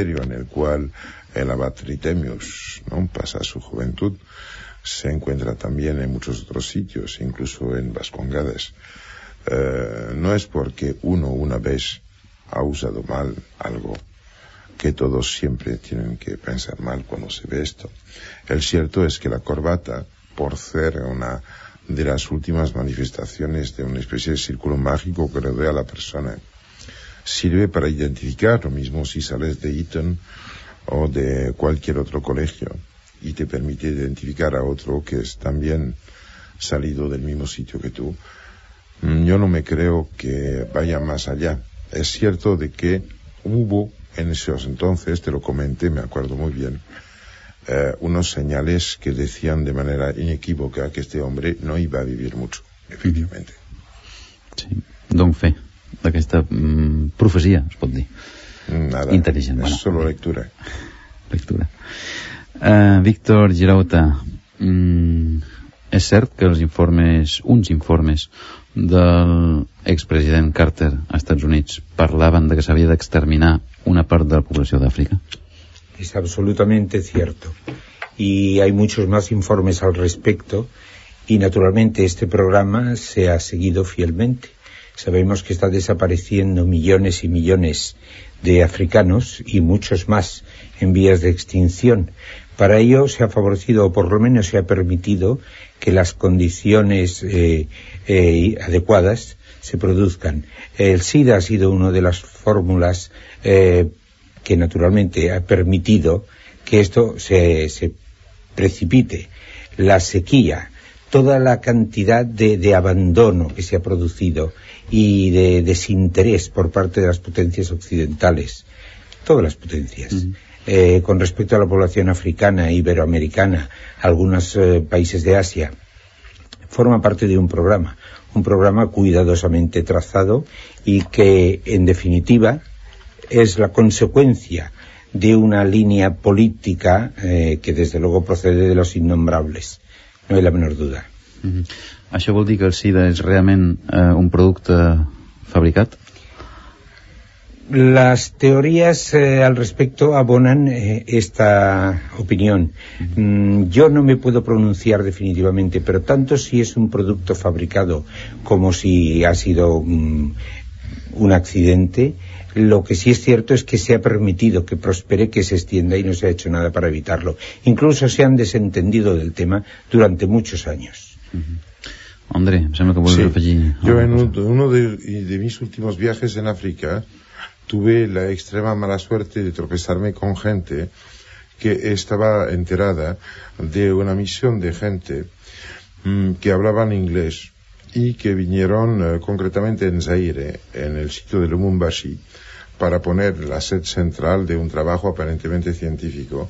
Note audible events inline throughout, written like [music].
monasterio en el cual el abad Tritemius pasa su juventud. Se encuentra también en muchos otros sitios, incluso en Vascongadas. Eh, no es porque uno una vez ha usado mal algo que todos siempre tienen que pensar mal cuando se ve esto. El cierto es que la corbata, por ser una de las últimas manifestaciones de una especie de círculo mágico que rodea a la persona, sirve para identificar lo mismo si sales de Eton o de cualquier otro colegio y te permite identificar a otro que es también salido del mismo sitio que tú. Mm, yo no me creo que vaya más allá. Es cierto de que hubo en esos entonces, te lo comenté, me acuerdo muy bien, eh, unos señales que decían de manera inequívoca que este hombre no iba a vivir mucho, efectivamente. Sí, don fe d'aquesta mm, profecia, es pot dir. Nada, Intel·ligent. es bueno. solo lectura. Lectura. Uh, Víctor Girauta, mm, és cert que els informes, uns informes del expresident Carter als Estats Units parlaven de que s'havia d'exterminar una part de la població d'Àfrica? Es absolutamente cierto. Y hay muchos más informes al respecto y naturalmente este programa se ha seguido fielmente. Sabemos que está desapareciendo millones y millones de africanos y muchos más en vías de extinción. Para ello se ha favorecido, o por lo menos se ha permitido, que las condiciones eh, eh, adecuadas se produzcan. El SIDA ha sido una de las fórmulas eh, que naturalmente ha permitido que esto se, precipite. La sequía, toda la cantidad de abandono que se ha producido y de desinterés por parte de las potencias occidentales, todas las potencias. Eh, con respecto a la población africana, iberoamericana, algunos eh, países de Asia, forma parte de un programa, un programa cuidadosamente trazado y que, en definitiva, es la consecuencia de una línea política eh, que desde luego procede de los innombrables, no hay la menor duda. Això vol dir que el SIDA és realment eh, un producte fabricat? Las teorías eh, al respecto abonan eh, esta opinión. Mm, yo no me puedo pronunciar definitivamente, pero tanto si es un producto fabricado como si ha sido mm, un accidente, lo que sí es cierto es que se ha permitido que prospere, que se extienda y no se ha hecho nada para evitarlo. Incluso se han desentendido del tema durante muchos años. Uh -huh. André, sembla que Sí. Yo en un- uno de, de mis últimos viajes en África tuve la extrema mala suerte de tropezarme con gente que estaba enterada de una misión de gente mm, que hablaban inglés y que vinieron eh, concretamente en Zaire, en el sitio de Lumumbashi, para poner la sed central de un trabajo aparentemente científico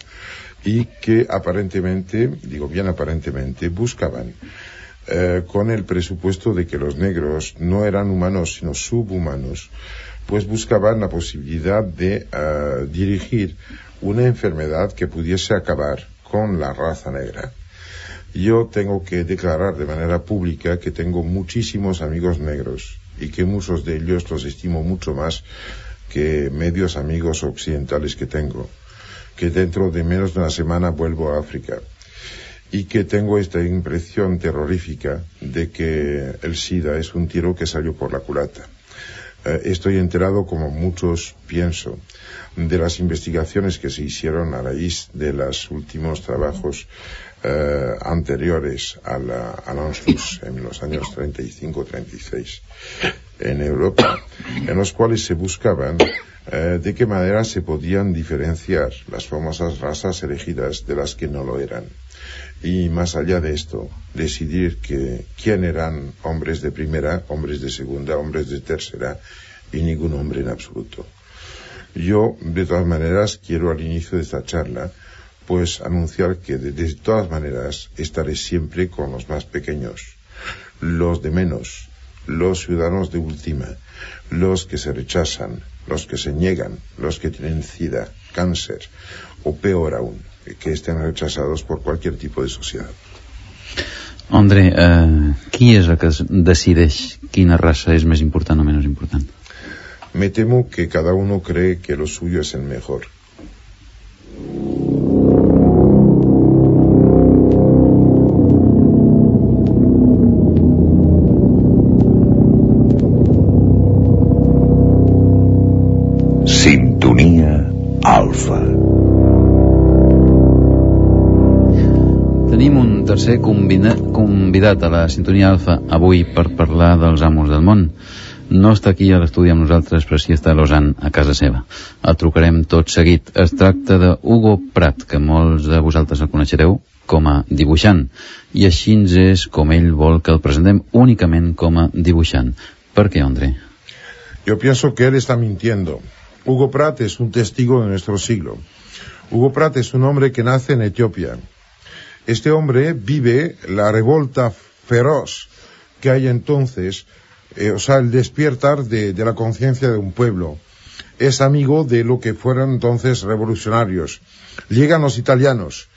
y que aparentemente, digo bien aparentemente, buscaban eh, con el presupuesto de que los negros no eran humanos sino subhumanos, pues buscaban la posibilidad de eh, dirigir una enfermedad que pudiese acabar con la raza negra. Yo tengo que declarar de manera pública que tengo muchísimos amigos negros y que muchos de ellos los estimo mucho más que medios amigos occidentales que tengo, que dentro de menos de una semana vuelvo a África y que tengo esta impresión terrorífica de que el SIDA es un tiro que salió por la culata. Eh, estoy enterado, como muchos pienso, de las investigaciones que se hicieron a raíz de los últimos trabajos eh, anteriores a la, Anschluss en los años 35-36 en Europa, en los cuales se buscaban eh, de qué manera se podían diferenciar las famosas razas elegidas de las que no lo eran. Y más allá de esto, decidir que quién eran hombres de primera, hombres de segunda, hombres de tercera y ningún hombre en absoluto. Yo, de todas maneras, quiero al inicio de esta charla, pues anunciar que de, de todas maneras estaré siempre con los más pequeños, los de menos, los ciudadanos de última, los que se rechazan, los que se niegan, los que tienen sida, cáncer, o peor aún, que estén rechazados por cualquier tipo de sociedad. André, eh, qui és el que decideix quina raça és més important o menys important? Me temo que cada uno cree que lo suyo es el mejor. Un tercer convidat, a la sintonia alfa avui per parlar dels amos del món. No està aquí a l'estudi amb nosaltres, però sí està a Lausanne, a casa seva. El trucarem tot seguit. Es tracta de Hugo Prat, que molts de vosaltres el coneixereu com a dibuixant. I així és com ell vol que el presentem únicament com a dibuixant. Per què, André? Yo pienso que él está mintiendo. Hugo Pratt es un testigo de nuestro siglo. Hugo Pratt es un hombre que nace en Etiopía. Este hombre vive la revolta feroz que hay entonces, eh, o sea, el despertar de, de la conciencia de un pueblo. Es amigo de lo que fueron entonces revolucionarios. Llegan los italianos,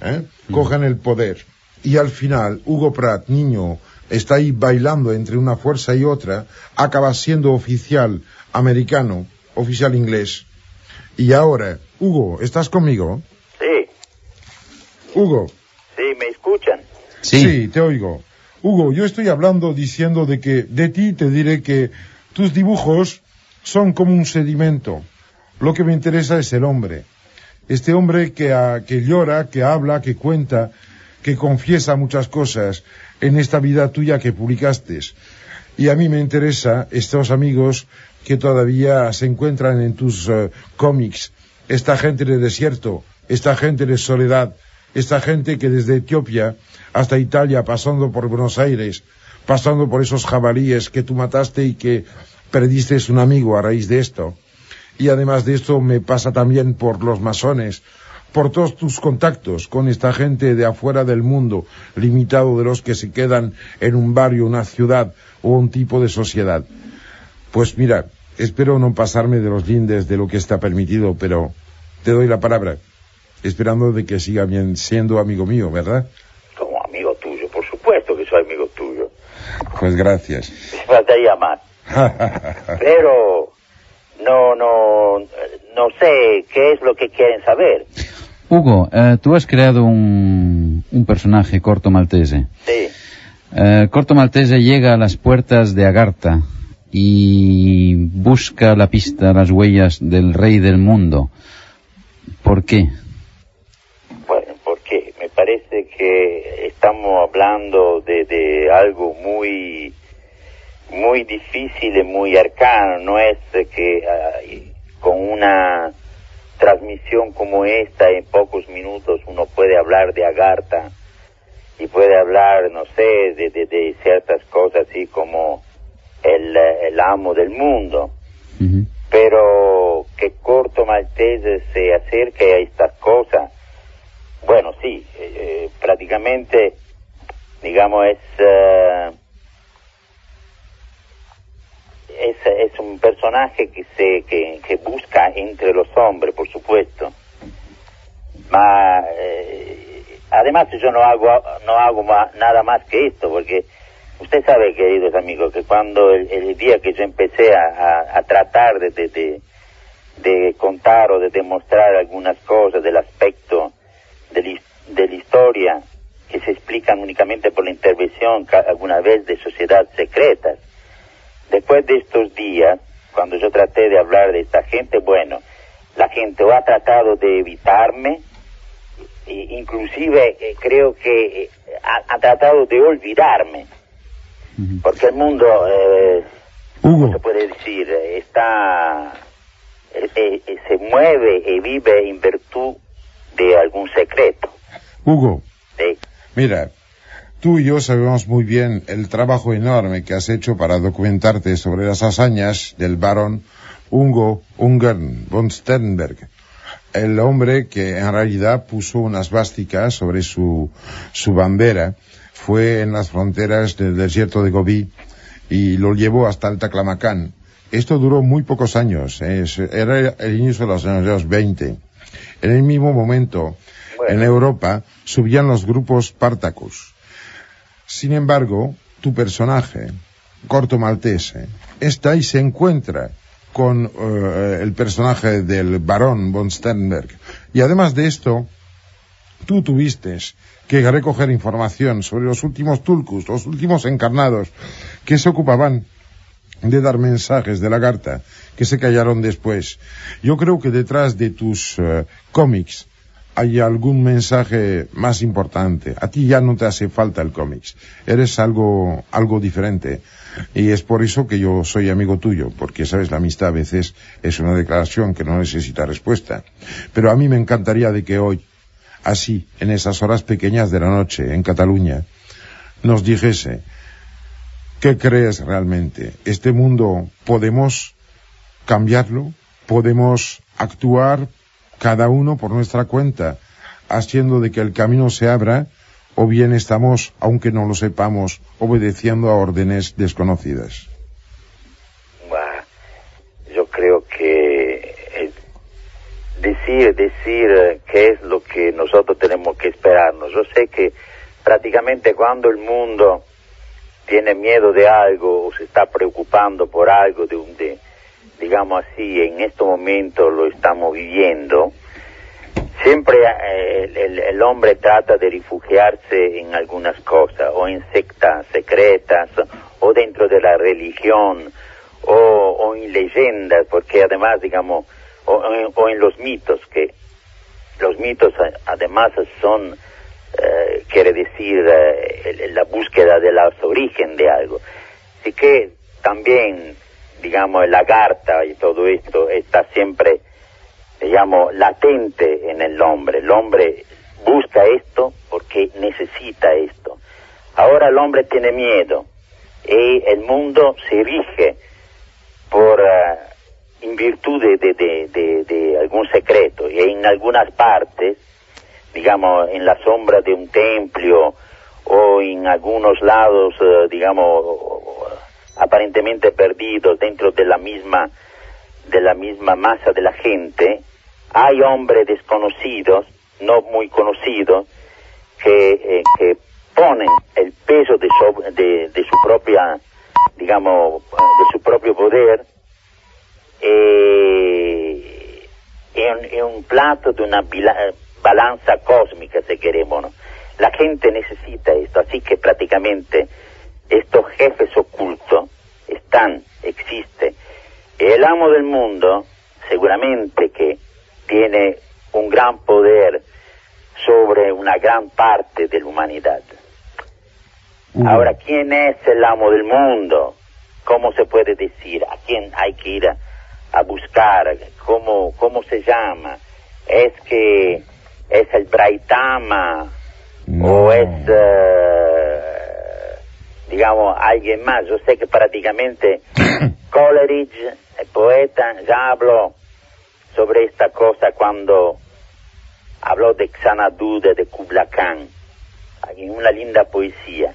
¿eh? cogen el poder. Y al final, Hugo Pratt, niño, está ahí bailando entre una fuerza y otra, acaba siendo oficial americano, oficial inglés. Y ahora, Hugo, ¿estás conmigo? Sí, Hugo, sí, ¿me escuchan? Sí. te oigo. Hugo, yo estoy hablando diciendo de que de ti te diré que tus dibujos son como un sedimento. Lo que me interesa es el hombre. Este hombre que, que llora, que habla, que cuenta, que confiesa muchas cosas en esta vida tuya que publicaste. Y a mí me interesa estos amigos que todavía se encuentran en tus eh, cómics, esta gente de desierto, esta gente de soledad, esta gente que desde Etiopía hasta Italia, pasando por Buenos Aires, pasando por esos jabalíes que tú mataste y que perdiste un amigo a raíz de esto. Y además de esto me pasa también por los masones, por todos tus contactos con esta gente de afuera del mundo, limitado de los que se quedan en un barrio, una ciudad o un tipo de sociedad. Pues mira, espero no pasarme de los lindes de lo que está permitido, pero te doy la palabra, esperando de que siga bien siendo amigo mío, ¿verdad? Como amigo tuyo, por supuesto que soy amigo tuyo. Pues gracias. Me faltaría más. [laughs] Pero no, no, no sé qué es lo que quieren saber. Hugo, eh, tú has creado un, un personaje corto maltese. Sí, Eh, corto maltese llega a las puertas de Agartha y busca la pista, las huellas del rey del mundo. ¿Por qué? bueno, porque me parece que estamos hablando de, de algo muy, muy difícil y muy arcano. No es que con una transmisión como esta en pocos minutos uno puede hablar de Agartha y puede hablar, no sé, de, de, de ciertas cosas así como el, el amo del mundo. Pero que Corto Maltese se acerque a estas cosas, bueno, sí, eh, eh, prácticamente, digamos, es, eh, es, es un personaje que, se, que, que busca entre los hombres, por supuesto. Ma, eh, además yo no hago, no hago nada más que esto, porque usted sabe, queridos amigos, que cuando el, día que yo empecé a, a- a tratar de, de, de contar o de demostrar algunas cosas del aspecto de, de la historia que se explican únicamente por la intervención alguna vez de sociedades secretas, después de estos días, cuando yo traté de hablar de esta gente, bueno, la gente o ha tratado de evitarme, e- inclusive eh, creo que eh, ha, ha tratado de olvidarme, porque el mundo, eh, se puede decir, está, eh, se mueve y vive en virtud de algún secreto. Hugo, ¿sí? mira, tú y yo sabemos muy bien el trabajo enorme que has hecho para documentarte sobre las hazañas del barón Ungo Ungern von Sternberg, el hombre que en realidad puso unas vásticas sobre su, su bandera, fue en las fronteras del desierto de Gobi y lo llevó hasta el Taclamacán. Esto duró muy pocos años, ¿eh? Era el inicio de los años 20. En el mismo momento, Bueno. en Europa, subían los grupos Spartacus. Sin embargo, tu personaje, Corto Maltese, está y se encuentra con eh, el personaje del barón von Sternberg. Y además de esto, tú tuviste que recoger información sobre los últimos tulcus, los últimos encarnados que se ocupaban de dar mensajes de la carta, que se callaron después. Yo creo que detrás de tus eh, cómics hay algún mensaje más importante. A ti ya no te hace falta el cómics. Eres algo, algo diferente. Y es por eso que yo soy amigo tuyo, porque sabes, la amistad a veces es una declaración que no necesita respuesta. Pero a mí me encantaría de que hoy, así, en esas horas pequeñas de la noche, en Cataluña, nos dijese, ¿qué crees realmente? ¿Este mundo podemos cambiarlo? ¿Podemos actuar cada uno por nuestra cuenta, haciendo de que el camino se abra, o bien estamos, aunque no lo sepamos, obedeciendo a órdenes desconocidas? yo creo que eh, decir, decir eh, qué es lo que nosotros tenemos que esperarnos. Yo sé que prácticamente cuando el mundo tiene miedo de algo o se está preocupando por algo, de, un, de, digamos así, en este momento lo estamos viviendo, siempre eh, el, hombre trata de refugiarse en algunas cosas, o en sectas secretas, o dentro de la religión, o, en leyendas, porque además, digamos, o, en los mitos, que los mitos además son, eh, quiere decir, eh, la búsqueda de los origen de algo. Así que también, digamos, el lagarta y todo esto está siempre digamos, latente en el hombre. El hombre busca esto porque necesita esto. Ahora el hombre tiene miedo y el mundo se rige por, uh, en virtud de, de, de, algún secreto y en algunas partes, digamos, en la sombra de un templo o en algunos lados, uh, digamos, aparentemente perdidos dentro de la misma de la misma masa de la gente, hay hombres desconocidos, no muy conocidos, que, eh, que ponen el peso de su, de, su propia, digamos, de su propio poder eh, en, un plato de una balanza cósmica, si queremos. La gente necesita esto, así que prácticamente estos jefes ocultos están, existen. El amo del mundo, seguramente que tiene un gran poder sobre una gran parte de la humanidad. Ahora, ¿quién es el amo del mundo? ¿Cómo se puede decir? ¿A quién hay que ir a, buscar? ¿Cómo, ¿Cómo se llama? ¿Es que es el Braitama? ¿O es, eh, digamos, alguien más? Yo sé que prácticamente [coughs] Coleridge, el poeta, ya habló sobre esta cosa cuando habló de Xanadu de Kubla Khan, en una linda poesía.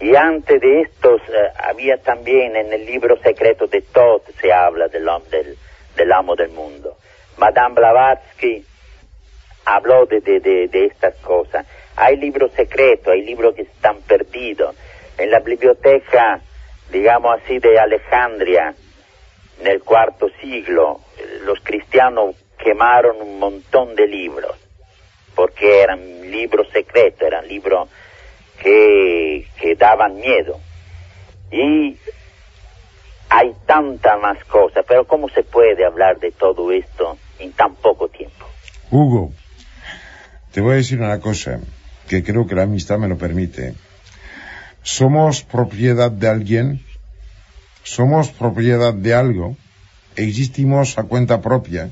Y antes de estos eh, había también en el libro secreto de Todd se habla del, del, del amo del mundo. Madame Blavatsky habló de, de, de, estas cosas. Hay libros secretos, hay libros que están perdidos. En la biblioteca, digamos así, de Alejandría, en el cuarto siglo, los cristianos quemaron un montón de libros, porque eran libros secretos, eran libros que, que daban miedo. Y hay tantas más cosas, pero ¿cómo se puede hablar de todo esto en tan poco tiempo? Hugo, te voy a decir una cosa que creo que la amistad me lo permite. ¿Somos propiedad de alguien? ¿Somos propiedad de algo? existimos a cuenta propia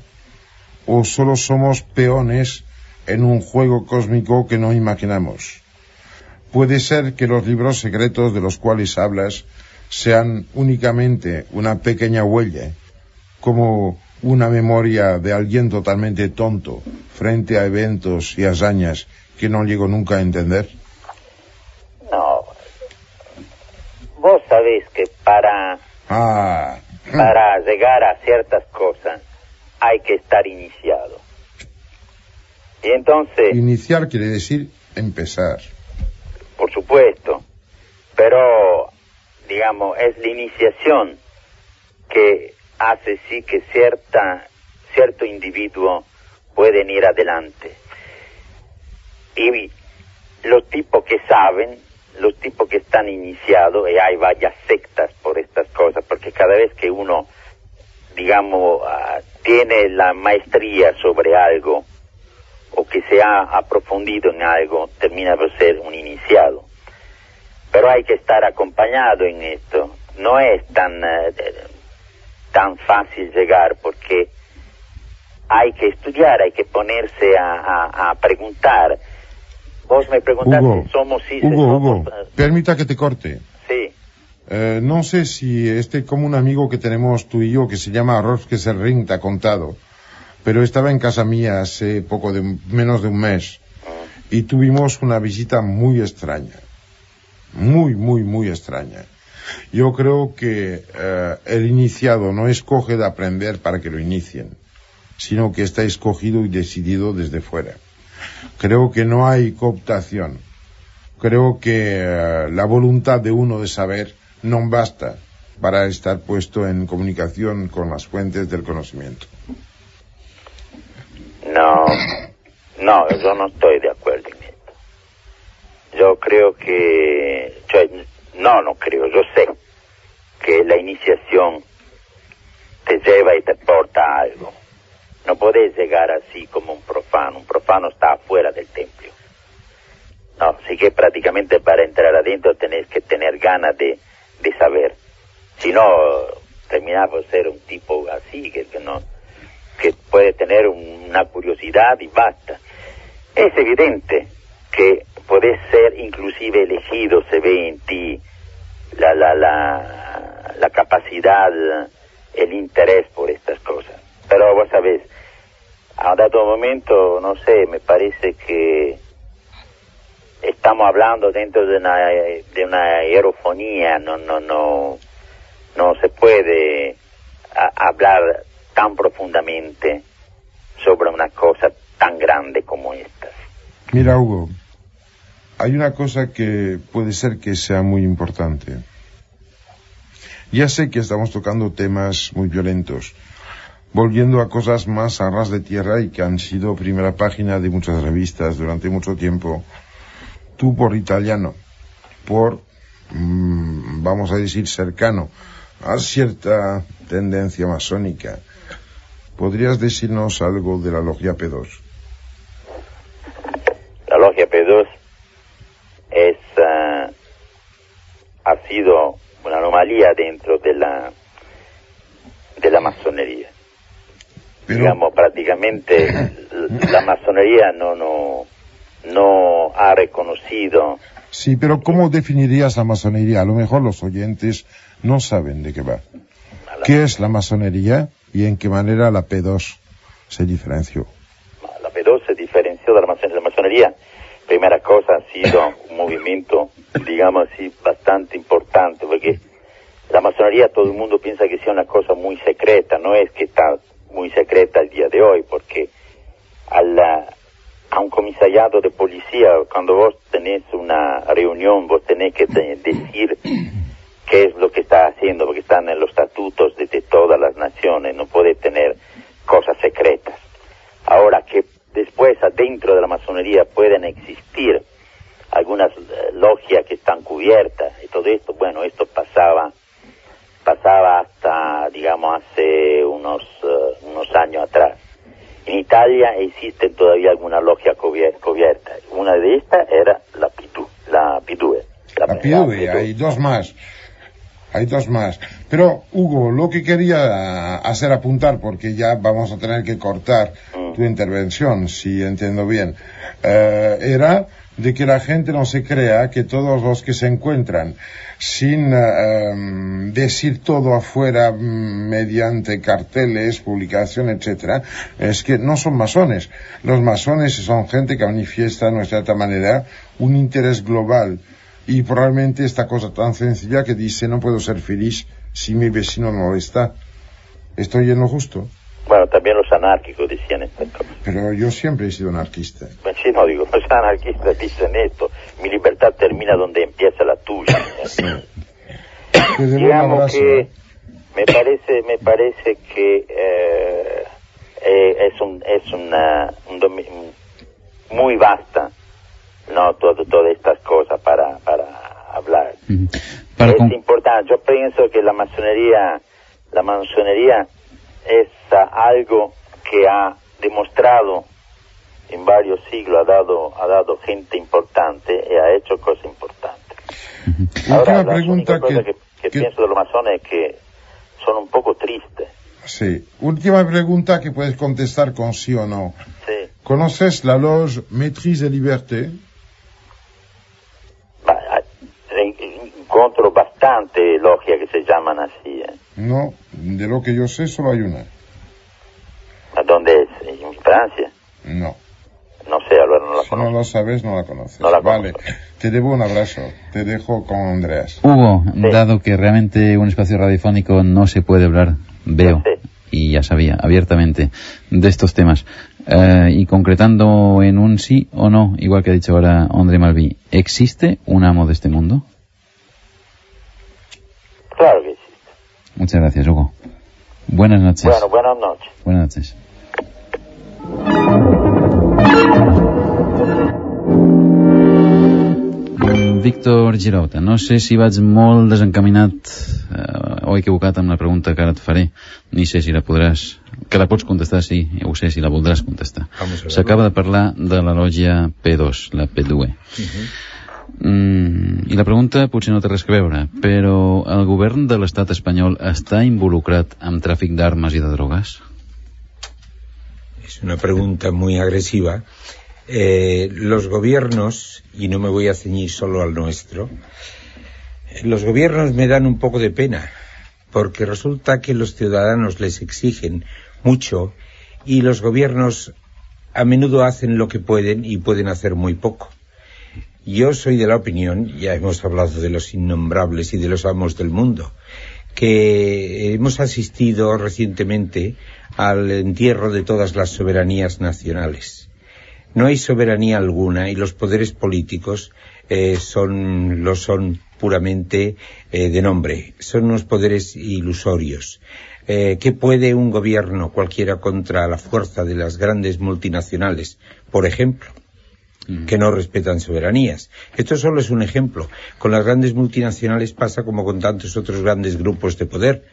o solo somos peones en un juego cósmico que no imaginamos. Puede ser que los libros secretos de los cuales hablas sean únicamente una pequeña huella, como una memoria de alguien totalmente tonto frente a eventos y hazañas que no llego nunca a entender. No. Vos sabés que para... Ah, para llegar a ciertas cosas hay que estar iniciado. Y entonces... Iniciar quiere decir empezar. Por supuesto. pero, digamos, es la iniciación que hace sí que cierta, cierto individuo pueden ir adelante. Y los tipos que saben, los tipos que están iniciados, y hay varias sectas por estas cosas, porque cada vez que uno, digamos, ah, tiene la maestría sobre algo, o que se ha aprofundido en algo, termina por ser un iniciado. Pero hay que estar acompañado en esto. No es tan, eh, tan fácil llegar porque hay que estudiar, hay que ponerse a, a, preguntar. Vos me preguntaste si somos sí, Hugo, Hugo, permita que te corte. Sí. Eh, no sé si este como un amigo que tenemos tú y yo que se llama Roske Serring te ha contado, pero estaba en casa mía hace poco de menos de un mes y tuvimos una visita muy extraña, muy muy muy extraña. Yo creo que eh, el iniciado no escoge de aprender para que lo inicien sino que está escogido y decidido desde fuera. Creo que no hay cooptación. Creo que eh, la voluntad de uno de saber no basta para estar puesto en comunicación con las fuentes del conocimiento. No, no, yo no estoy de acuerdo en esto. Yo creo que, no, no creo, yo sé que la iniciación te lleva y te porta algo no podés llegar así como un profano. Un profano está afuera del templo. No, así que prácticamente para entrar adentro tenés que tener ganas de, de saber. Si no, terminás por ser un tipo así, que, no, que puede tener una curiosidad y basta. Es evidente que podés ser inclusive elegido, se ve en ti la, la, la, la capacidad, el interés por estas cosas. Pero vos sabés, a dado momento, no sé, me parece que estamos hablando dentro de una, de una aerofonía, no, no, no, no se puede hablar tan profundamente sobre una cosa tan grande como esta. Mira, Hugo, hay una cosa que puede ser que sea muy importante. Ya sé que estamos tocando temas muy violentos, volviendo a cosas más a ras de tierra y que han sido primera página de muchas revistas durante mucho tiempo. Tú por italiano, por, mm, vamos a decir, cercano a cierta tendencia masónica, ¿podrías decirnos algo de la logia P2? La logia P2 es, uh, ha sido una anomalía dentro de la, de la masonería digamos, prácticamente [laughs] la masonería no, no, no ha reconocido. Sí, pero ¿cómo definirías la masonería? A lo mejor los oyentes no saben de qué va. ¿Qué es la masonería y en qué manera la P2 se diferenció? La P2 se diferenció de la masonería. La masonería, primera cosa, ha sido un movimiento, digamos así, bastante importante, porque la masonería todo el mundo piensa que sea una cosa muy secreta, no es que está muy secreta el día de hoy, porque a un comisariado de policía, cuando vos tenés una reunión, vos tenés que decir qué es lo que está haciendo, porque están en los estatutos de, todas las naciones, no puede tener cosas secretas. Ahora que adentro de la masonería pueden existir algunas eh, logias que están cubiertas y todo esto, bueno, esto pasaba pasaba hasta, digamos, hace unos, uh, unos años atrás. En Italia existen todavía algunas logias cubiertas. Una de estas era la Pidu, la Pidue. La, la hay dos más. Hay dos más. Pero, Hugo, lo que quería hacer apuntar, porque ya vamos a tener que cortar. Tu intervención, si entiendo bien, eh, era de que la gente no se crea que todos los que se encuentran sin eh, em, decir todo afuera mm, mediante carteles, publicación, etcétera, es que no son masones. Los masones son gente que manifiesta de cierta manera un interés global y probablemente esta cosa tan sencilla que dice no puedo ser feliz si mi vecino no lo está. ¿Estoy en lo justo? Bueno, también los anárquicos decían esto. Pero yo siempre he sido anarquista. Bueno, Sí, no, digo, los anarquistas dicen esto, mi libertad termina donde empieza la tuya. [coughs] Un Digamos abrazo. que me parece, me parece que eh, eh, es un, es una, un muy vasta, no, todo, todas estas cosas para, para hablar. Para es con- importante. Yo pienso que la masonería, la masonería es algo que ha demostrado en varios siglos, ha dado, ha dado gente importante y ha hecho cosas importantes. Última Ahora, la pregunta única cosa que, que, que pienso de los masones es que son un poco tristes. Sí. Última pregunta que puedes contestar con sí o no. Sí. ¿Conoces la loge Maîtrise et Liberté? Va- ah, en- Encuentro bastante logias que se llaman así. ¿eh? No, de lo que yo sé solo hay una. ¿A ¿Dónde es? ¿En Francia? No. No sé, Álvaro, no la Si no lo sabes, no la conoces. No la vale. Te debo un abrazo. Te dejo con Andreas. Hugo, dado que realmente un espacio radiofónico no se puede hablar, veo, Sí. y ya sabía, abiertamente, de estos temas, eh, y concretando en un sí o no, igual que ha dicho ahora André Malví, ¿existe un amo de este mundo? Claro que sí. Muchas gracias, Hugo. Buenas noches. Bueno, buenas noches. Buenas noches. Víctor Girauta, no sé si vaig molt desencaminat eh, o equivocat amb la pregunta que ara et faré, ni sé si la podràs, que la pots contestar, sí, ja ho sé, si la voldràs contestar. S'acaba de parlar de la lògia P2, la P2. Mm, I la pregunta potser no té res a veure, però el govern de l'estat espanyol està involucrat amb tràfic d'armes i de drogues? Es una pregunta muy agresiva. Eh, los gobiernos, y no me voy a ceñir solo al nuestro, eh, los gobiernos me dan un poco de pena, porque resulta que los ciudadanos les exigen mucho y los gobiernos a menudo hacen lo que pueden y pueden hacer muy poco. Yo soy de la opinión, ya hemos hablado de los innombrables y de los amos del mundo, que hemos asistido recientemente al entierro de todas las soberanías nacionales. No hay soberanía alguna y los poderes políticos eh, son, lo son puramente eh, de nombre. Son unos poderes ilusorios. Eh, ¿Qué puede un gobierno cualquiera contra la fuerza de las grandes multinacionales, por ejemplo? Que no respetan soberanías. Esto solo es un ejemplo. Con las grandes multinacionales pasa como con tantos otros grandes grupos de poder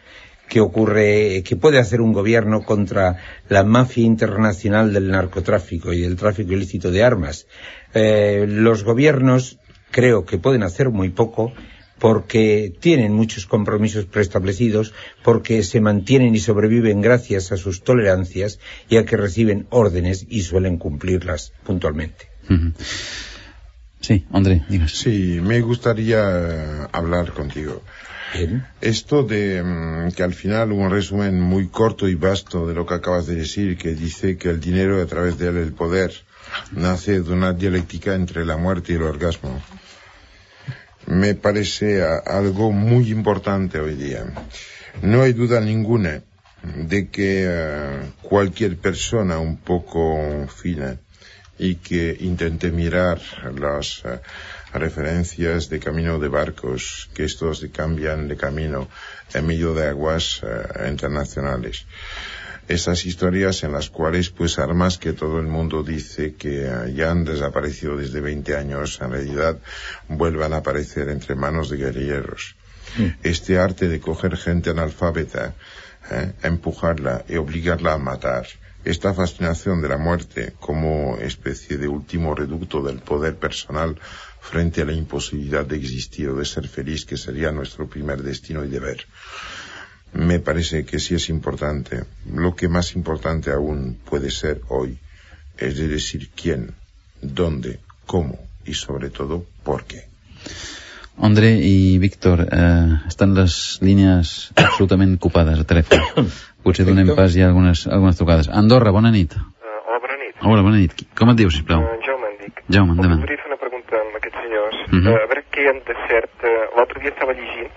que ocurre, que puede hacer un gobierno contra la mafia internacional del narcotráfico y del tráfico ilícito de armas. Eh, los gobiernos creo que pueden hacer muy poco porque tienen muchos compromisos preestablecidos, porque se mantienen y sobreviven gracias a sus tolerancias y a que reciben órdenes y suelen cumplirlas puntualmente. Sí, André, digas. Sí, me gustaría hablar contigo. Bien. Esto de mm, que al final un resumen muy corto y vasto de lo que acabas de decir, que dice que el dinero a través de él el poder nace de una dialéctica entre la muerte y el orgasmo. Me parece algo muy importante hoy día. No hay duda ninguna de que eh, cualquier persona un poco fina y que intente mirar las eh, referencias de camino de barcos, que estos cambian de camino en medio de aguas eh, internacionales. Esas historias en las cuales, pues, armas que todo el mundo dice que eh, ya han desaparecido desde 20 años, en realidad vuelvan a aparecer entre manos de guerrilleros. Este arte de coger gente analfabeta, eh, empujarla y obligarla a matar, esta fascinación de la muerte como especie de último reducto del poder personal frente a la imposibilidad de existir o de ser feliz, que sería nuestro primer destino y deber. Me parece que sí es importante. Lo que más importante aún puede ser hoy es de decir quién, dónde, cómo y sobre todo por qué. André i Víctor, eh, estan les línies absolutament copades a telèfon. [coughs] Potser donem Perfecte. pas ja algunes, algunes trucades. Andorra, bona nit. Uh, hola, bona nit. Hola, bona nit. Com et dius, sisplau? Uh, Jaume, em dic. Jaume, endavant. Voldria fer una pregunta amb aquests senyors. Mhm. uh, a veure què hi ha de cert. Uh, L'altre dia estava llegint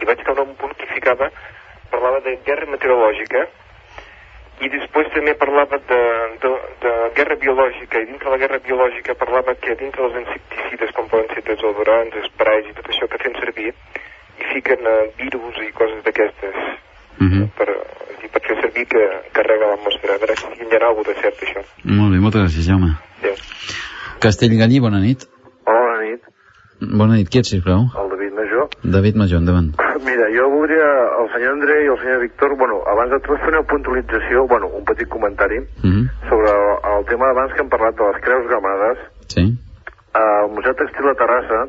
i vaig caure un punt que ficava, parlava de guerra meteorològica i després també parlava de, de, de guerra biològica, i dintre la guerra biològica parlava que dintre dels insecticides, com poden ser desodorants, sprays i tot això que fem servir, hi fiquen uh, virus i coses d'aquestes Uh -huh. per, dir, per fer servir que carrega l'atmosfera. A veure si hi ha alguna de cert, això. Molt bé, moltes gràcies, Jaume. Adéu. Castellgallí, bona nit. Hola, bona nit. Bona nit, qui ets, sisplau? El David Major. David Major, endavant. [laughs] Mira, jo voldria, el senyor André i el senyor Víctor, bueno, abans de tot fer una puntualització, bueno, un petit comentari, Uh -huh. sobre el, el tema d'abans que hem parlat de les creus gamades. Sí? Al Museu Textil de Terrassa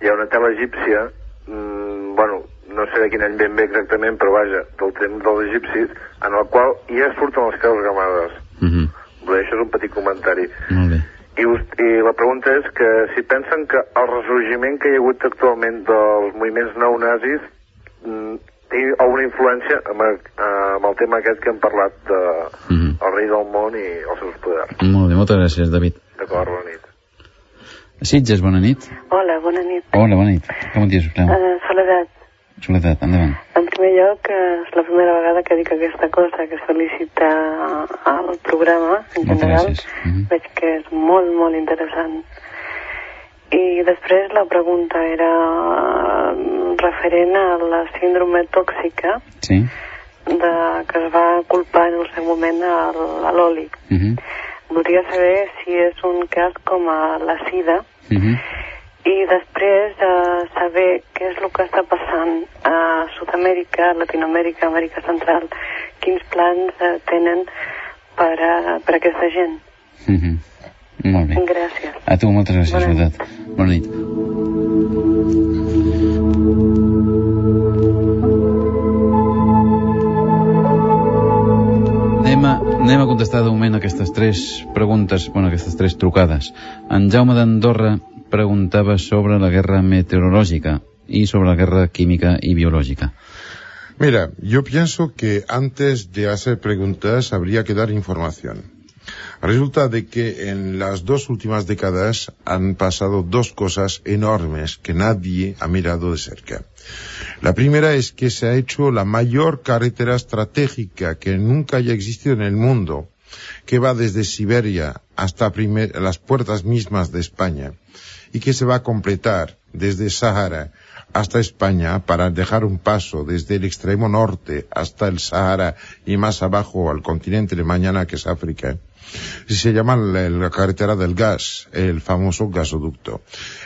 hi ha una tela egípcia, mm, bueno, no sé de quin any ben bé exactament, però vaja, del temps dels egipcis, en el qual ja surten les creus gamades. Uh -huh. Bé, això és un petit comentari. Molt bé. I, us, I la pregunta és que si pensen que el ressorgiment que hi ha hagut actualment dels moviments neonazis mm, té alguna influència amb, el- amb el tema aquest que hem parlat de Uh -huh. el rei del món i els seus poders. Molt bé, moltes gràcies, David. D'acord, bona nit. Sitges, bona nit. Hola, bona nit. Hola, bona nit. Com et dius? Uh, Soledat, Soledat, endavant. en primer lloc, eh, és la primera vegada que dic aquesta cosa, que és felicitar al programa, en Moltes general. gràcies. Mhm. Veig que és molt, molt interessant. I després la pregunta era eh, referent a la síndrome tòxica Sí? de, que es va culpar en el seu moment a l'oli. Uh -huh. Voldria saber si és un cas com a la sida Uh -huh. I després eh, saber què és el que està passant a Sud-amèrica, Latinoamèrica, Amèrica Central, quins plans eh, tenen per a, per a aquesta gent. Uh -huh. Molt bé. Gràcies. A tu, moltes gràcies, Bona. Soledat. Bona nit. Anem a, anem a contestar de moment aquestes tres preguntes, bueno, aquestes tres trucades. En Jaume d'Andorra preguntava sobre la guerra meteorològica i sobre la guerra química i biològica. Mira, yo pienso que antes de hacer preguntas habría que dar información. Resulta de que en las dos últimas décadas han pasado dos cosas enormes que nadie ha mirado de cerca. La primera es que se ha hecho la mayor carretera estratégica que nunca haya existido en el mundo, que va desde Siberia hasta las puertas mismas de España y que se va a completar desde Sahara hasta España para dejar un paso desde el extremo norte hasta el Sahara y más abajo al continente de mañana que es África. Se llama la, la carretera del gas, el famoso gasoducto.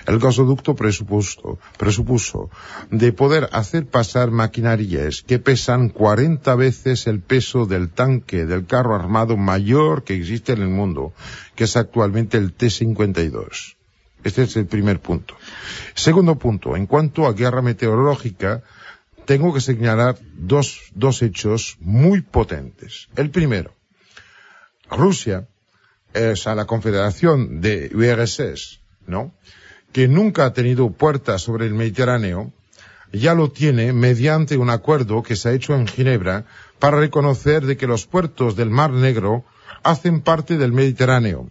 El gasoducto presupuesto, presupuso de poder hacer pasar maquinarias que pesan 40 veces el peso del tanque del carro armado mayor que existe en el mundo, que es actualmente el T-52. Este es el primer punto. Segundo punto, en cuanto a guerra meteorológica, tengo que señalar dos, dos hechos muy potentes. El primero, Rusia, es a la Confederación de URSS, ¿no? Que nunca ha tenido puertas sobre el Mediterráneo, ya lo tiene mediante un acuerdo que se ha hecho en Ginebra para reconocer de que los puertos del Mar Negro hacen parte del Mediterráneo.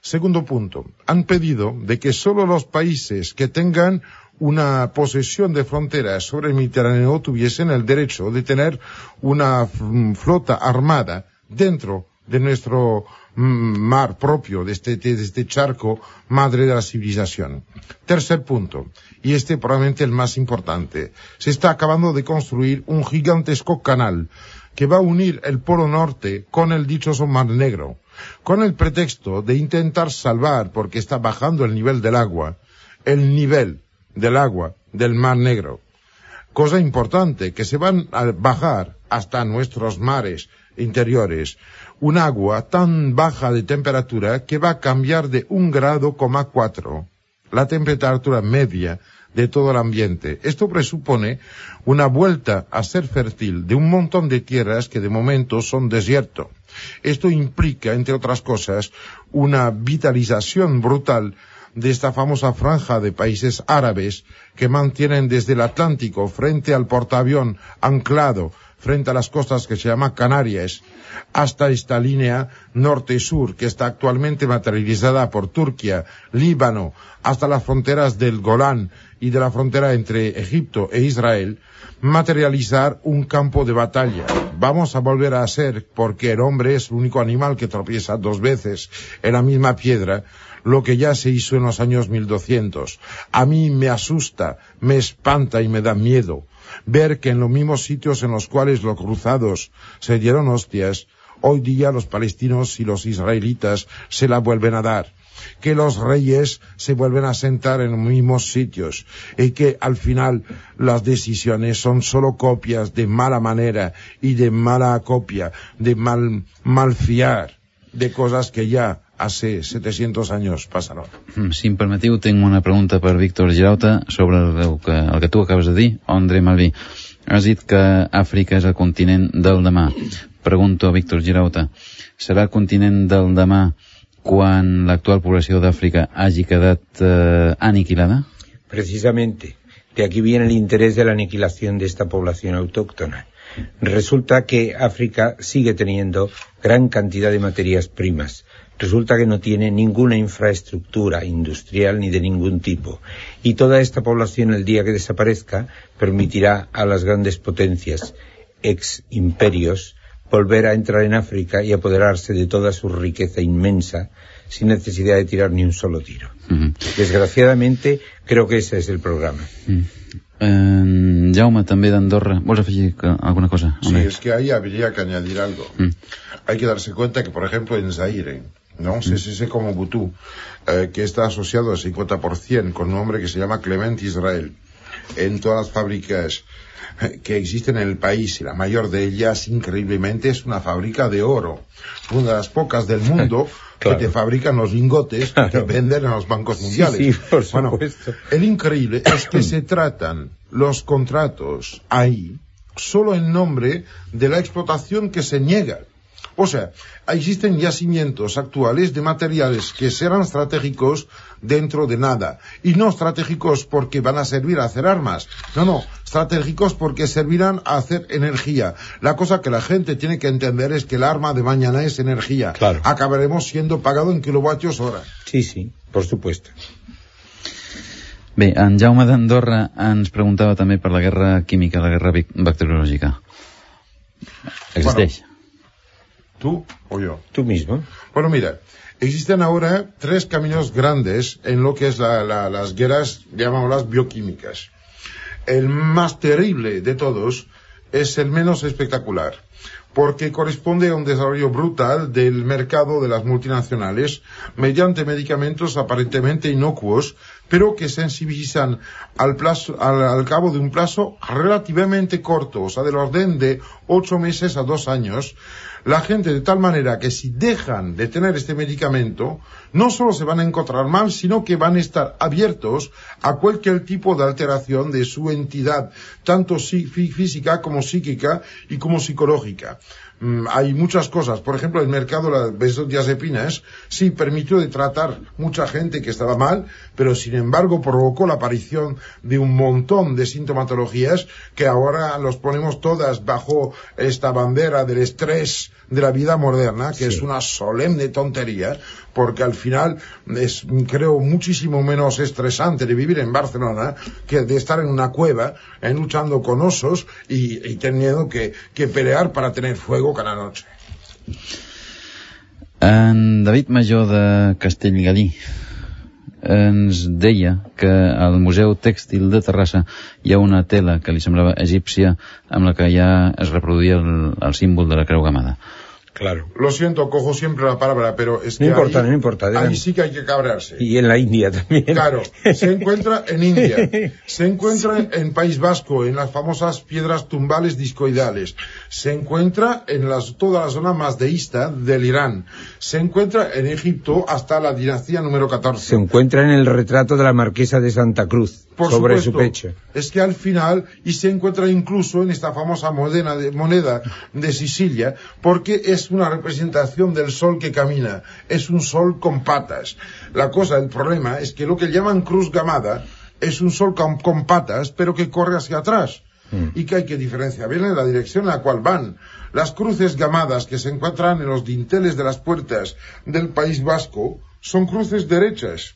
Segundo punto, han pedido de que solo los países que tengan una posesión de fronteras sobre el Mediterráneo tuviesen el derecho de tener una mm, flota armada dentro de nuestro mm, mar propio, de este, de este charco madre de la civilización. Tercer punto, y este probablemente el más importante, se está acabando de construir un gigantesco canal que va a unir el Polo Norte con el dichoso Mar Negro, con el pretexto de intentar salvar, porque está bajando el nivel del agua, el nivel del agua del Mar Negro. Cosa importante, que se van a bajar hasta nuestros mares interiores un agua tan baja de temperatura que va a cambiar de un grado coma cuatro la temperatura media de todo el ambiente. Esto presupone una vuelta a ser fértil de un montón de tierras que de momento son desierto. Esto implica, entre otras cosas, una vitalización brutal de esta famosa franja de países árabes que mantienen desde el Atlántico frente al portaavión anclado frente a las costas que se llama Canarias, hasta esta línea norte-sur que está actualmente materializada por Turquía, Líbano, hasta las fronteras del Golán y de la frontera entre Egipto e Israel, materializar un campo de batalla. Vamos a volver a ser, porque el hombre es el único animal que tropieza dos veces en la misma piedra, lo que ya se hizo en los años 1200. A mí me asusta, me espanta y me da miedo ver que en los mismos sitios en los cuales los cruzados se dieron hostias, hoy día los palestinos y los israelitas se la vuelven a dar. Que los reyes se vuelven a sentar en los mismos sitios. Y que al final las decisiones son solo copias de mala manera y de mala copia, de mal, mal fiar de cosas que ya hace 700 años pasaron. Mm, si em permetiu, tinc una pregunta per Víctor Girauta sobre el que, el que tu acabes de dir, André Malví. Has dit que Àfrica és el continent del demà. Pregunto a Víctor Girauta, serà el continent del demà quan l'actual població d'Àfrica hagi quedat eh, aniquilada? Precisamente. De aquí viene el interés de la aniquilación de esta población autóctona. Resulta que África sigue teniendo gran cantidad de materias primas. Resulta que no tiene ninguna infraestructura industrial ni de ningún tipo. Y toda esta población, el día que desaparezca, permitirá a las grandes potencias, ex imperios, volver a entrar en África y apoderarse de toda su riqueza inmensa sin necesidad de tirar ni un solo tiro. Uh -huh. Desgraciadamente, creo que ese es el programa. Uh -huh. Eh, Jaume, també d'Andorra. Vols afegir alguna cosa? Sí, es que ahí habría que añadir algo. Mm. Hay que darse cuenta que, por ejemplo, en Zaire, ¿no? Mm. CCC como Butú, eh, que está asociado al 50% con un hombre que se llama Clement Israel, en todas las fábricas que existen en el país y la mayor de ellas, increíblemente, es una fábrica de oro. Una de las pocas del mundo [laughs] claro. que te fabrican los lingotes claro. que venden en los bancos mundiales. Sí, sí, por bueno, el increíble es que se tratan los contratos ahí solo en nombre de la explotación que se niega. O sea, existen yacimientos actuales de materiales que serán estratégicos dentro de nada. Y no estratégicos porque van a servir a hacer armas. No, no. Estratégicos porque servirán a hacer energía. La cosa que la gente tiene que entender es que el arma de mañana es energía. Claro. Acabaremos siendo pagado en kilovatios hora. Sí, sí, por supuesto. Bé, en Jaume d'Andorra ens preguntava també per la guerra química, la guerra bacteriològica. Existeix? Bueno, ¿Tú o yo? Tú mismo. Bueno, mira, existen ahora tres caminos grandes en lo que es la, la, las guerras, llamémoslas bioquímicas. El más terrible de todos es el menos espectacular, porque corresponde a un desarrollo brutal del mercado de las multinacionales mediante medicamentos aparentemente inocuos, pero que sensibilizan al, plazo, al, cabo de un plazo relativamente corto, o sea, del orden de ocho meses a dos años, la gente de tal manera que si dejan de tener este medicamento, no solo se van a encontrar mal, sino que van a estar abiertos a cualquier tipo de alteración de su entidad, tanto física como psíquica y como psicológica. Mm, hay muchas cosas. Por ejemplo, el mercado de las benzodiazepinas sí permitió de tratar mucha gente que estaba mal, pero sin embargo provocó la aparición de un montón de sintomatologías que ahora los ponemos todas bajo esta bandera del estrés de la vida moderna, que sí. es una solemne tontería, porque al final es, creo, muchísimo menos estresante de vivir en Barcelona que de estar en una cueva, eh, luchando con osos y, y teniendo que, que pelear para tener fuego cada noche. En David Major de Castellgalí ens deia que al Museu Tèxtil de Terrassa hi ha una tela que li semblava egípcia amb la que ja es reproduïa el, el símbol de la creu gamada. Claro. Lo siento, cojo siempre la palabra, pero es que No importa, ahí, no importa. ahí sí que hay que cabrearse. Y en la India también. Claro, se encuentra en India, [laughs] se encuentra en País Vasco, en las famosas piedras tumbales discoidales, se encuentra en las, toda la zona más deísta del Irán, se encuentra en Egipto hasta la dinastía número 14. Se encuentra en el retrato de la marquesa de Santa Cruz Por sobre supuesto, su pecho. Es que al final, y se encuentra incluso en esta famosa moneda de, moneda de Sicilia, porque es una representación del sol que camina, es un sol con patas. La cosa, el problema, es que lo que llaman cruz gamada es un sol con, con patas, pero que corre hacia atrás. Mm. y que hay que diferenciar bien en la dirección en la cual van. Las cruces gamadas que se encuentran en los dinteles de las puertas del País Vasco son cruces derechas.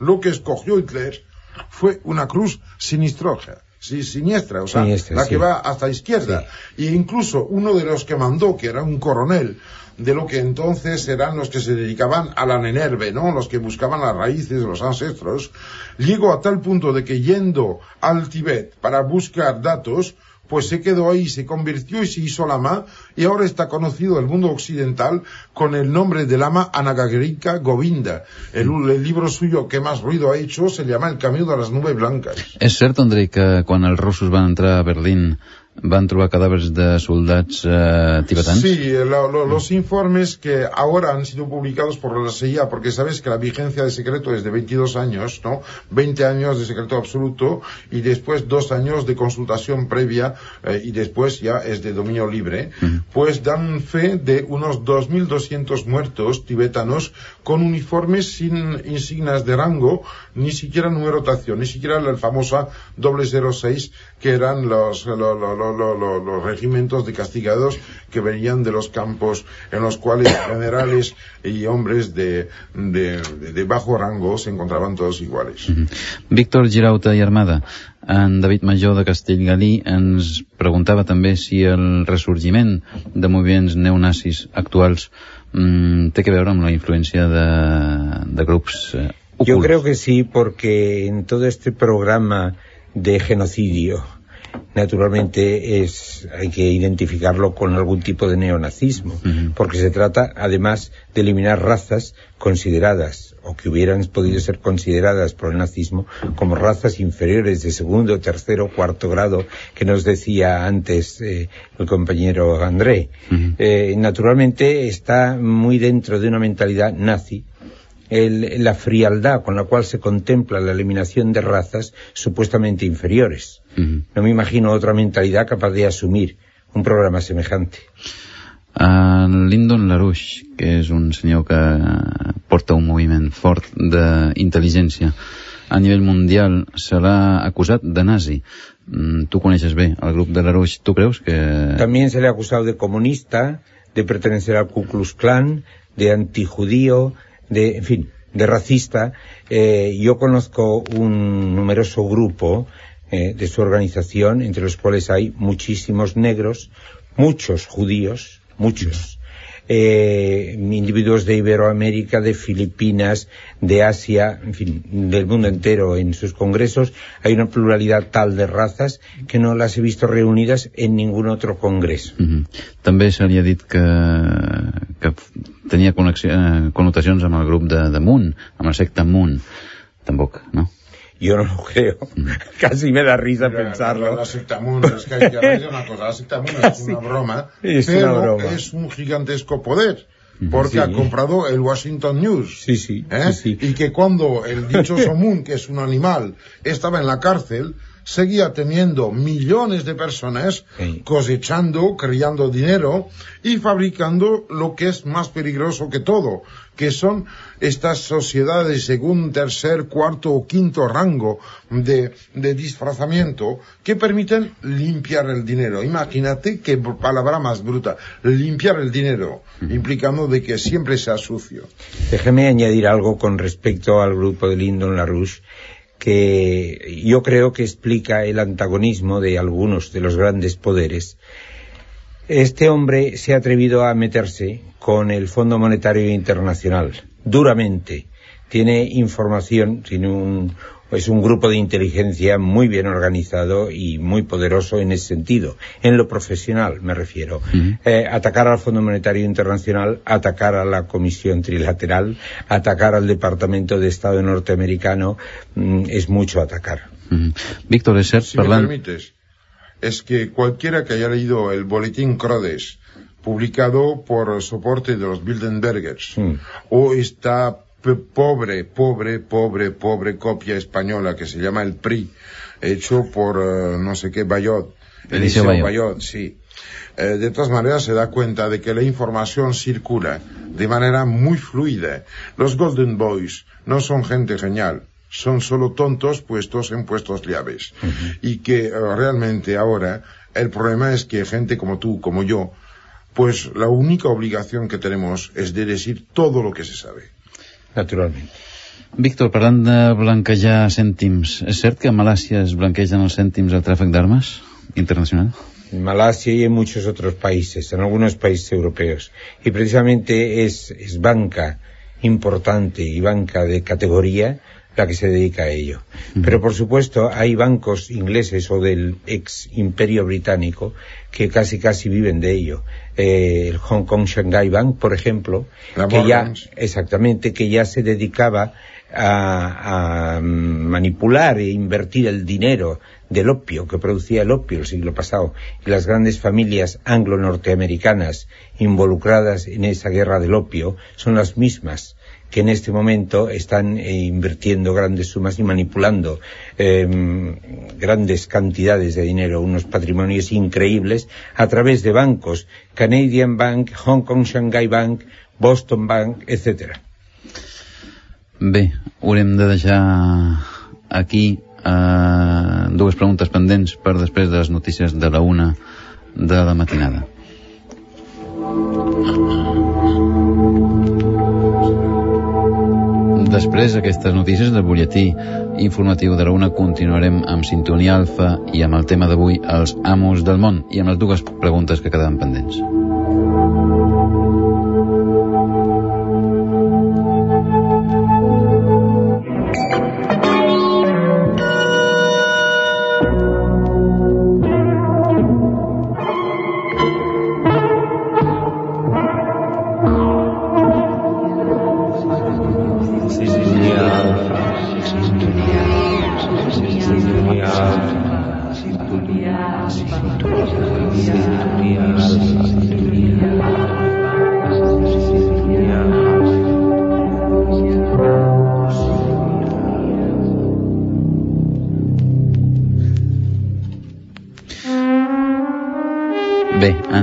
Lo que escogió Hitler fue una cruz sinistroja, sí, siniestra, o sea, Siniestra, la sí. que va hasta izquierda. Y incluso uno de los que mandó, que era un coronel, de lo que entonces eran los que se dedicaban a la nenerve, ¿no? Los que buscaban las raíces de los ancestros, llegó a tal punto de que yendo al Tíbet para buscar datos, pues se quedó ahí, se convirtió y se hizo lama, y ahora está conocido el mundo occidental con el nombre de lama Anagarika Govinda. El, el libro suyo que más ruido ha hecho se llama El camino de las nubes blancas. És cert, Andrei, que quan els russos van entrar a Berlín van trobar cadàvers de soldats eh, tibetans? Sí, lo- lo- los informes que ahora han sido publicados por la CIA, porque sabes que la vigencia de secreto es de 22 años, ¿no? 20 años de secreto absoluto y después dos años de consultación previa eh, y después ya es de dominio libre, pues dan fe de unos 2.200 muertos tibetanos con uniformes sin insignias de rango, ni siquiera numerotación, ni siquiera la famosa doble 06 que eran los, lo- lo- lo- lo- lo- los regimientos de castigados que venían de los campos en los cuales generales y hombres de, de, de- bajo rango se encontraban todos iguales. Víctor Girauta i Armada, en David Major de Castellgalí ens preguntava també si el ressorgiment de moviments neonazis actuals mm, té que veure amb la influència de, de grups eh. Yo creo que sí, porque en todo este programa de genocidio, naturalmente es, hay que identificarlo con algún tipo de neonazismo, Ujú. porque se trata además de eliminar razas consideradas o que hubieran podido ser consideradas por el nazismo como razas inferiores de segundo, tercero, cuarto grado, que nos decía antes eh, el compañero André. Eh, naturalmente está muy dentro de una mentalidad nazi el- la frialdad con la cual se contempla la eliminación de razas supuestamente inferiores. Ujú. No me imagino otra mentalidad capaz de asumir un programa semejante. En Lyndon LaRouche, que és un senyor que porta un moviment fort d'intel·ligència a nivell mundial, se l'ha acusat de nazi. Mm, Tu coneixes bé el grup de LaRouche. Tu creus que... También se le ha acusado de comunista, de pertenecer al Ku Klux Klan, de antijudío, de, en fin, de racista. Eh, yo conozco un numeroso grupo eh, de su organización, entre los cuales hay muchísimos negros, muchos judíos, muchos. Eh, individuos de Iberoamérica, de Filipinas, de Asia, en fin, del mundo entero en sus congresos. Hay una pluralidad tal de razas que no las he visto reunidas en ningún otro congreso. Mhm. També se li ha dit que, que tenia connexió, eh, connotacions amb el grup de, de Moon, amb el secte Moon. Tampoc, no? Yo no lo creo. [laughs] Casi me da risa pensarlo. la secta Moon, es que hay que una cosa, la secta Moon es [laughs] una broma, Es pero una broma. es un gigantesco poder, porque Sí. ha comprado el Washington News. Sí, sí, ¿eh? sí, sí. Y que cuando el dichoso [laughs] Moon, que es un animal, estaba en la cárcel, seguía teniendo millones de personas cosechando, criando dinero y fabricando lo que es más peligroso que todo, que son estas sociedades según tercer, cuarto o quinto rango de, de disfrazamiento que permiten limpiar el dinero. Imagínate qué palabra más bruta, limpiar el dinero, implicando de que siempre sea sucio. Déjeme añadir algo con respecto al grupo de Lyndon LaRouche que yo creo que explica el antagonismo de algunos de los grandes poderes. Este hombre se ha atrevido a meterse con el Fondo Monetario Internacional duramente. Tiene información, tiene un, es un grupo de inteligencia muy bien organizado y muy poderoso en ese sentido, en lo profesional me refiero. Eh, atacar al Fondo Monetario Internacional, atacar a la Comisión Trilateral, atacar al Departamento de Estado norteamericano, mm, es mucho atacar. Mhm. Víctor, és cert, Si me permites, es que cualquiera que haya leído el boletín Crodes, publicado por soporte de los Bildenbergers, Mm. o esta p- pobre, pobre, pobre, pobre copia española que se llama el PRI, hecho por eh, no sé qué Bayot, Eliseo Bayot. sí. Eh, de todas maneras se da cuenta de que la información circula de manera muy fluida. Los Golden Boys no son gente genial. son solo tontos puestos en puestos llaves. Y que eh, realmente ahora el problema es que gente como tú, como yo, pues la única obligación que tenemos es de decir todo lo que se sabe. Naturalmente. Víctor, parlant de blanquejar cèntims, és cert que a Malàcia es blanquegen els cèntims al tràfic d'armes internacional? En Malasia y en muchos otros países, en algunos países europeos. Y precisamente es, es banca importante y banca de categoría la que se dedica a ello. Pero por supuesto hay bancos ingleses o del ex imperio británico que casi casi viven de ello. Eh, el Hong Kong Shanghai Bank, por ejemplo, La que ya exactamente que ya se dedicaba a, a manipular e invertir el dinero del opio que producía el opio el siglo pasado y las grandes familias anglo-norteamericanas involucradas en esa guerra del opio son las mismas que en este momento están eh, invirtiendo grandes sumas y manipulando eh, grandes cantidades de dinero, unos patrimonios increíbles a través de bancos, Canadian Bank, Hong Kong Shanghai Bank, Boston Bank, etcétera. Bé, haurem de deixar aquí eh, dues preguntes pendents per després de les notícies de la una de la matinada. Després d'aquestes notícies del butlletí informatiu de la una continuarem amb Sintonia Alfa i amb el tema d'avui els amos del món i amb les dues preguntes que quedaven pendents.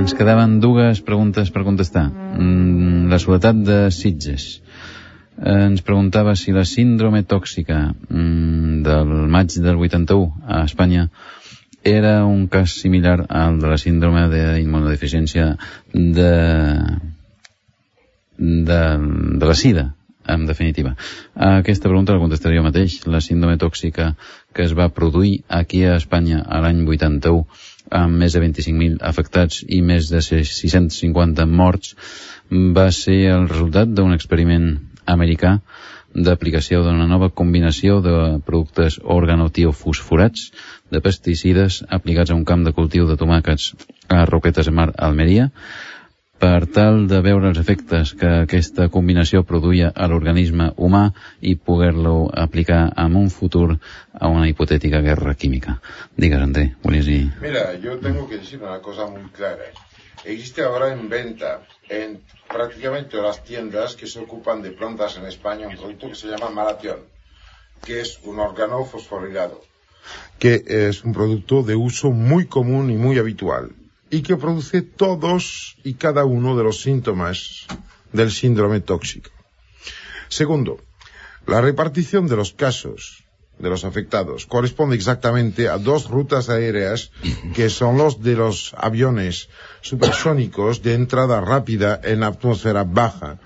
Ens quedaven dues preguntes per contestar. Mm, la soledat de Sitges. Eh, Ens preguntava si la síndrome tòxica mm, del maig del 81 a Espanya era un cas similar al de la síndrome d'immunodeficiència de, de, de la sida, en definitiva. Aquesta pregunta la contestaré jo mateix. La síndrome tòxica que es va produir aquí a Espanya a l'any 81 amb més de 25.000 afectats i més de 650 morts va ser el resultat d'un experiment americà d'aplicació d'una nova combinació de productes organotiofosforats de pesticides aplicats a un camp de cultiu de tomàquets a Roquetes de Mar, Almeria, per tal de veure els efectes que aquesta combinació produïa a l'organisme humà i poder-lo aplicar en un futur a una hipotètica guerra química. Digues, André, dir... Mira, yo tengo que decir una cosa muy clara. Existe ahora en venta en prácticamente las tiendas que se ocupan de plantas en España un producto que se llama Malatión, que es un órgano fosforilado, que es un producto de uso muy común y muy habitual y que produce todos y cada uno de los síntomas del síndrome tóxico. Segundo, la repartición de los casos de los afectados corresponde exactamente a dos rutas aéreas que son los de los aviones supersónicos de entrada rápida en atmósfera baja,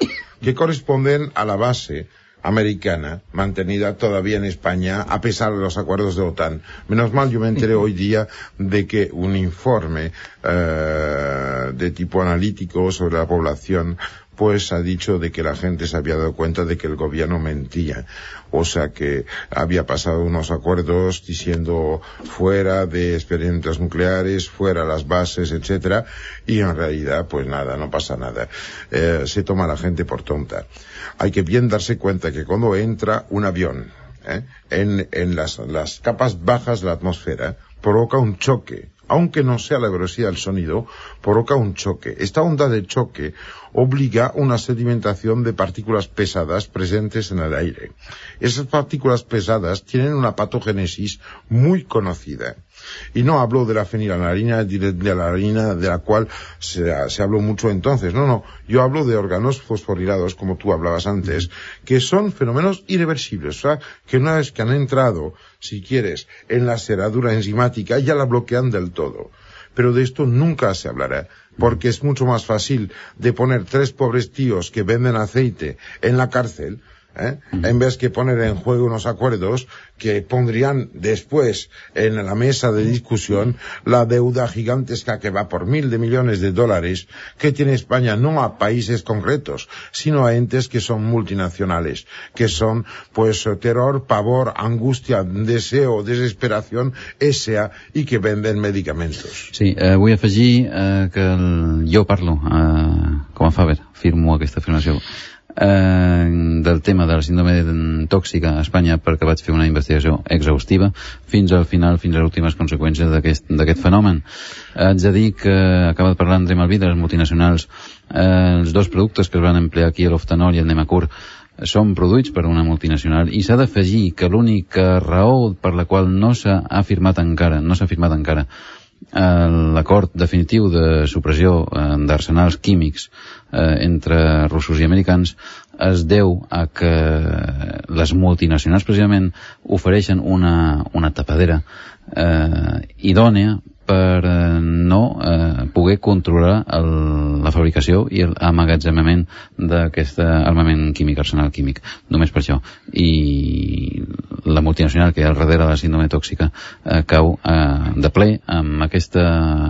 que corresponden a la base americana mantenida todavía en España a pesar de los acuerdos de OTAN. Menos mal yo me enteré hoy día de que un informe eh, de tipo analítico sobre la población pues ha dicho de que la gente se había dado cuenta de que el gobierno mentía. O sea que había pasado unos acuerdos diciendo fuera de experimentos nucleares, fuera las bases, etcétera, y en realidad pues nada, no pasa nada. Eh, se toma la gente por tonta. Hay que bien darse cuenta que cuando entra un avión ¿eh? en, en las, las capas bajas de la atmósfera, provoca un choque aunque no sea la velocidad del sonido, provoca un choque. Esta onda de choque obliga una sedimentación de partículas pesadas presentes en el aire. Esas partículas pesadas tienen una patogénesis muy conocida. Y no hablo de la fenilalanina, de la harina de la cual se, se, habló mucho entonces. No, no. Yo hablo de órganos fosforilados, como tú hablabas antes, que son fenómenos irreversibles. O sea, que una vez que han entrado, si quieres, en la cerradura enzimática, ya la bloquean del todo. Pero de esto nunca se hablará porque es mucho más fácil de poner tres pobres tíos que venden aceite en la cárcel ¿eh? en vez que poner en juego unos acuerdos que pondrían después en la mesa de discusión la deuda gigantesca que va por mil de millones de dólares que tiene España no a países concretos, sino a entes que son multinacionales, que son pues terror, pavor, angustia, deseo, desesperación, esa y que venden medicamentos. Sí, eh, vull afegir eh, que el, jo parlo eh, com a Faber, firmo aquesta afirmació eh, del tema de la síndrome tòxica a Espanya perquè vaig fer una investigació exhaustiva fins al final, fins a les últimes conseqüències d'aquest fenomen. Haig de dir que acaba de parlar André Malví de les multinacionals. Eh, els dos productes que es van emplear aquí, l'oftanol i el Nemacur, són produïts per una multinacional i s'ha d'afegir que l'única raó per la qual no s'ha afirmat encara, no s'ha afirmat encara l'acord definitiu de supressió eh, d'arsenals químics eh, entre russos i americans es deu a que les multinacionals precisament ofereixen una, una tapadera eh, idònea per eh, no eh, poder controlar el, la fabricació i l'emmagatzemament d'aquest armament químic, arsenal químic. Només per això. I la multinacional que hi ha al darrere de la síndrome tòxica eh, cau eh, de ple amb, aquesta,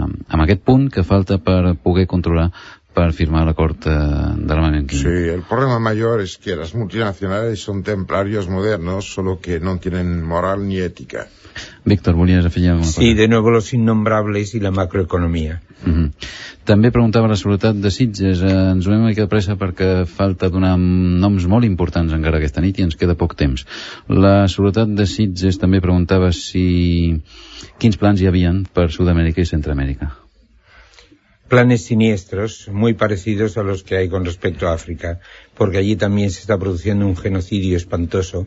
amb aquest punt que falta per poder controlar para firmar la corte de la Sí, el problema mayor es que las multinacionales son templarios modernos, solo que no tienen moral ni ética. Víctor, volies afegir alguna cosa? Sí, de nuevo los innombrables y la macroeconomía. Uh -huh. També preguntava la seguretat de Sitges. Eh, ens donem una mica de pressa perquè falta donar noms molt importants encara aquesta nit i ens queda poc temps. La seguretat de Sitges també preguntava si quins plans hi havien per Sud-amèrica i Centroamèrica planes siniestros muy parecidos a los que hay con respecto a África, porque allí también se está produciendo un genocidio espantoso.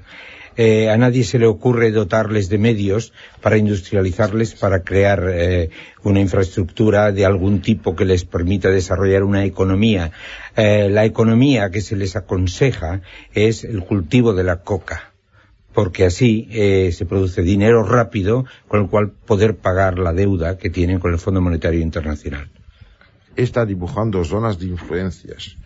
Eh, a nadie se le ocurre dotarles de medios para industrializarles, para crear eh, una infraestructura de algún tipo que les permita desarrollar una economía. Eh, la economía que se les aconseja es el cultivo de la coca porque así se produce dinero rápido con el cual poder pagar la deuda que tienen con el Fondo Monetario Internacional está dibujando zonas de influencias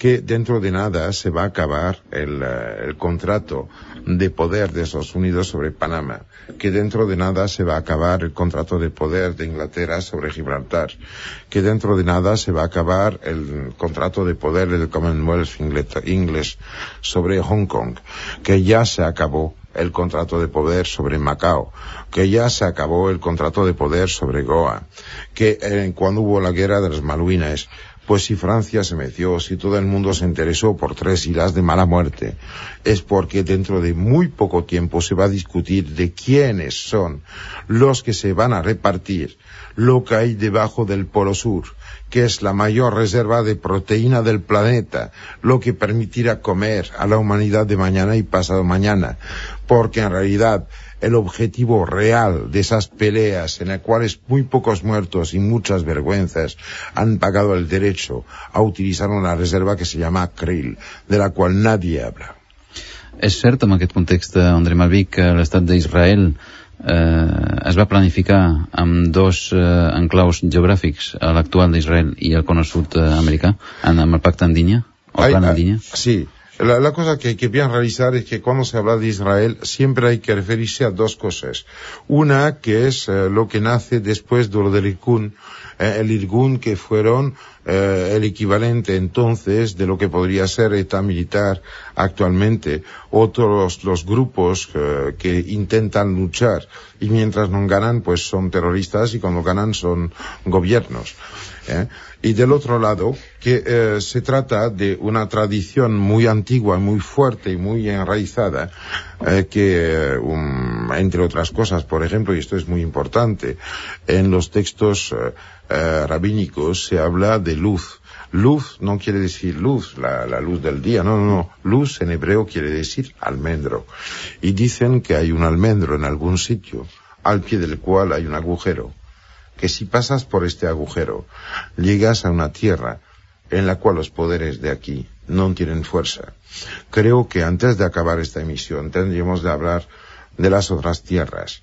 que dentro de nada se va a acabar el, uh, el, contrato de poder de Estados Unidos sobre Panamá, que dentro de nada se va a acabar el contrato de poder de Inglaterra sobre Gibraltar, que dentro de nada se va a acabar el contrato de poder del Commonwealth inglés sobre Hong Kong, que ya se acabó el contrato de poder sobre Macao, que ya se acabó el contrato de poder sobre Goa, que eh, cuando hubo la guerra de las Malvinas, pues si Francia se metió, si todo el mundo se interesó por tres islas de mala muerte, es porque dentro de muy poco tiempo se va a discutir de quiénes son los que se van a repartir lo que hay debajo del Polo Sur, que es la mayor reserva de proteína del planeta, lo que permitirá comer a la humanidad de mañana y pasado mañana, porque en realidad el objetivo real de esas peleas en las cuales muy pocos muertos y muchas vergüenzas han pagado el derecho a utilizar una reserva que se llama Krill, de la cual nadie habla. És cert, en aquest context, André Malví, que l'estat d'Israel eh, es va planificar amb dos eh, enclaus geogràfics, l'actual d'Israel i el cono sud eh, americà, amb el pacte Andinya, o plan Andinya? Sí, la, la, cosa que hay que bien realizar es que cuando se habla de Israel siempre hay que referirse a dos cosas. Una que es eh, lo que nace después de lo del Irgun, eh, el Irgun que fueron eh, el equivalente entonces de lo que podría ser ETA militar actualmente. Otros los grupos eh, que intentan luchar y mientras no ganan pues son terroristas y cuando ganan son gobiernos. ¿Eh? Y del otro lado, que eh, se trata de una tradición muy antigua, muy fuerte y muy enraizada, eh, que mm, entre otras cosas, por ejemplo, y esto es muy importante, en los textos eh, eh, rabínicos se habla de luz. Luz no quiere decir luz, la, la luz del día, no, no, no. Luz en hebreo quiere decir almendro. Y dicen que hay un almendro en algún sitio, al pie del cual hay un agujero. Que si pasas por este agujero, llegas a una tierra en la cual los poderes de aquí no tienen fuerza. Creo que antes de acabar esta emisión tendríamos de hablar de las otras tierras.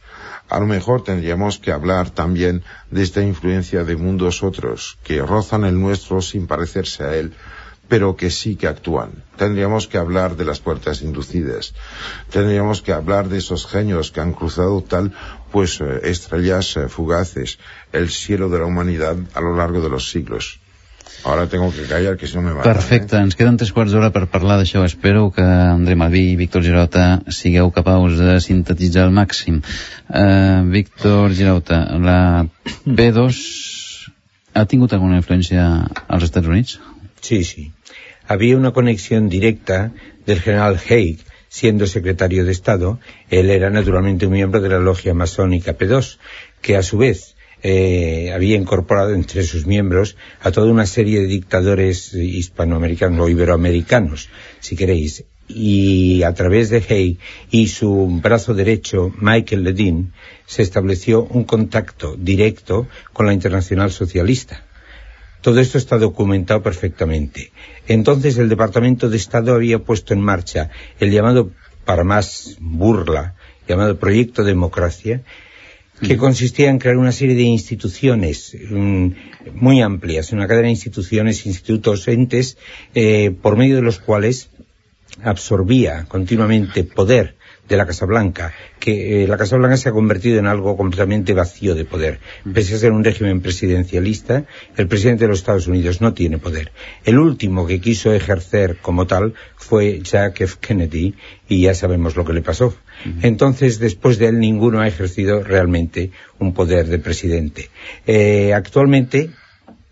A lo mejor tendríamos que hablar también de esta influencia de mundos otros que rozan el nuestro sin parecerse a él, pero que sí que actúan. Tendríamos que hablar de las puertas inducidas. Tendríamos que hablar de esos genios que han cruzado tal, pues, eh, estrellas eh, fugaces, el cielo de la humanidad a lo largo de los siglos. Ara tengo que callar, que si no me matan. Perfecte, Eh? ens queden tres quarts d'hora per parlar d'això. Espero que André Malví i Víctor Girauta sigueu capaços de sintetitzar al màxim. Uh, Víctor Girauta, la P2 ha tingut alguna influència als Estats Units? Sí, sí. Había una conexión directa del general Haig, siendo secretario de Estado. Él era naturalmente un miembro de la logia masónica P2, que a su vez eh, había incorporado entre sus miembros a toda una serie de dictadores hispanoamericanos o iberoamericanos, si queréis. Y a través de Haig y su brazo derecho, Michael Ledin, se estableció un contacto directo con la Internacional Socialista. Todo esto está documentado perfectamente. Entonces el Departamento de Estado había puesto en marcha el llamado, para más burla, llamado Proyecto Democracia, que consistía en crear una serie de instituciones mm, muy amplias, una cadena de instituciones, institutos, entes, eh, por medio de los cuales absorbía continuamente poder de la Casa Blanca, que eh, la Casa Blanca se ha convertido en algo completamente vacío de poder. Pese a ser un régimen presidencialista, el presidente de los Estados Unidos no tiene poder. El último que quiso ejercer como tal fue Jack F. Kennedy y ya sabemos lo que le pasó. Entonces, después de él, ninguno ha ejercido realmente un poder de presidente. Eh, actualmente,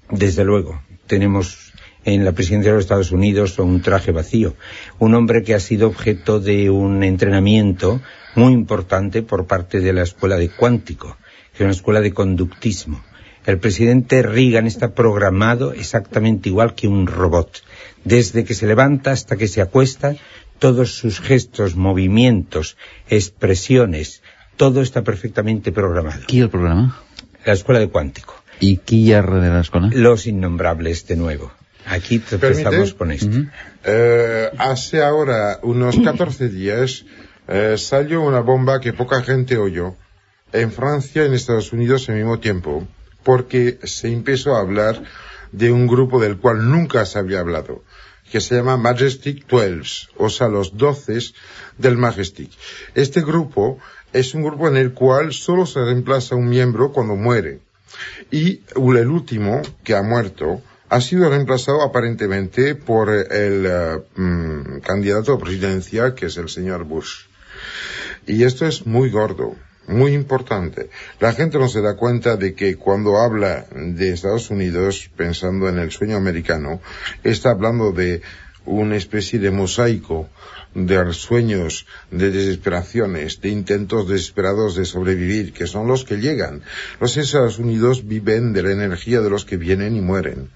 desde luego, tenemos en la presidencia de los Estados Unidos un traje vacío. Un hombre que ha sido objeto de un entrenamiento muy importante por parte de la escuela de cuántico, que es una escuela de conductismo. El presidente Reagan está programado exactamente igual que un robot. Desde que se levanta hasta que se acuesta, todos sus gestos, movimientos, expresiones, todo está perfectamente programado. Qui el programa? La escuela de cuántico. Qui hi ha darrere l'escola? Los innombrables de nuevo. Aquí empezamos con esto. Eh, hace ahora unos [coughs] 14 días eh, salió una bomba que poca gente oyó en Francia y en Estados Unidos al mismo tiempo, porque se empezó a hablar de un grupo del cual nunca se había hablado, que se llama Majestic 12, o sea, los doces del Majestic. Este grupo es un grupo en el cual solo se reemplaza un miembro cuando muere. Y el último que ha muerto ha sido reemplazado aparentemente por el eh, mm, candidato a presidencia que es el señor Bush. Y esto es muy gordo, muy importante. La gente no se da cuenta de que cuando habla de Estados Unidos, pensando en el sueño americano, está hablando de una especie de mosaico de sueños, de desesperaciones, de intentos desesperados de sobrevivir, que son los que llegan. Los Estados Unidos viven de la energía de los que vienen y mueren.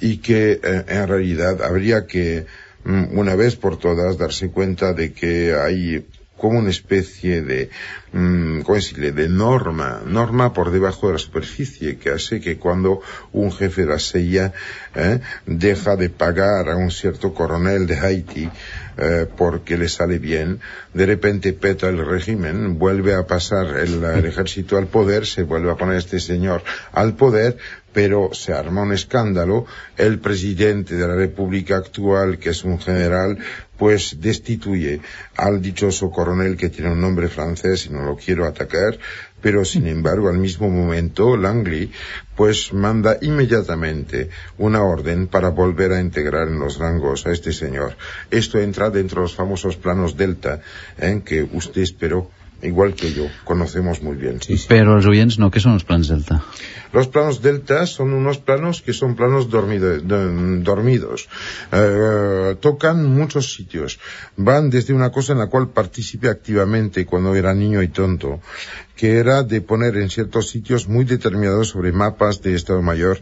Y que eh, en realidad habría que, mm, una vez por todas, darse cuenta de que hay como una especie de, mm, ¿cómo decirle?, de norma, norma por debajo de la superficie, que hace que cuando un jefe de la CIA eh, deja de pagar a un cierto coronel de Haití eh, porque le sale bien, de repente peta el régimen, vuelve a pasar el, el ejército al poder, se vuelve a poner este señor al poder, pero se arma un escándalo, el presidente de la República actual, que es un general, pues destituye al dichoso coronel que tiene un nombre francés y no lo quiero atacar, pero sin embargo al mismo momento Langley pues manda inmediatamente una orden para volver a integrar en los rangos a este señor. Esto entra dentro de los famosos planos Delta, en que usted espero igual que yo, conocemos muy bien. Pero los oyentes no, ¿qué son los planos delta? Los planos delta son unos planos que son planos dormido- de- dormidos. Eh, tocan muchos sitios. Van desde una cosa en la cual participé activamente cuando era niño y tonto, que era de poner en ciertos sitios muy determinados sobre mapas de Estado Mayor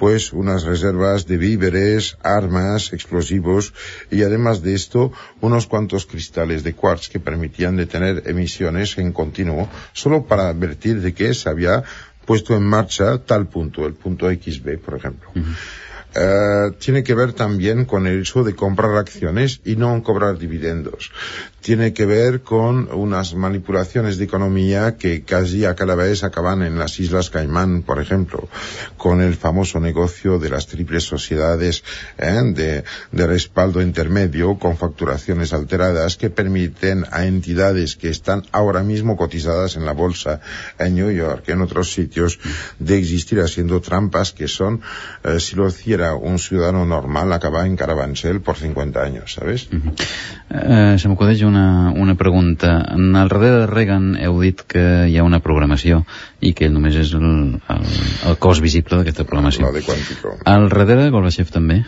pues unas reservas de víveres, armas, explosivos y además de esto unos cuantos cristales de quartz que permitían detener emisiones en continuo solo para advertir de que se había puesto en marcha tal punto, el punto XB, por ejemplo. Eh, tiene que ver también con el hecho de comprar acciones y no cobrar dividendos. Tiene que ver con unas manipulaciones de economía que casi a cada vez acaban en las Islas Caimán, por ejemplo, con el famoso negocio de las triples sociedades ¿eh? de, de respaldo intermedio con facturaciones alteradas que permiten a entidades que están ahora mismo cotizadas en la bolsa en New York, en otros sitios, de existir haciendo trampas que son, eh, si lo hiciera un ciudadano normal, acaba en Carabanchel por 50 años, ¿sabes? Una, una pregunta. En el darrere de Reagan heu dit que hi ha una programació i que ell només és el, el, el cos visible d'aquesta programació. Al darrere de Gorbachev també?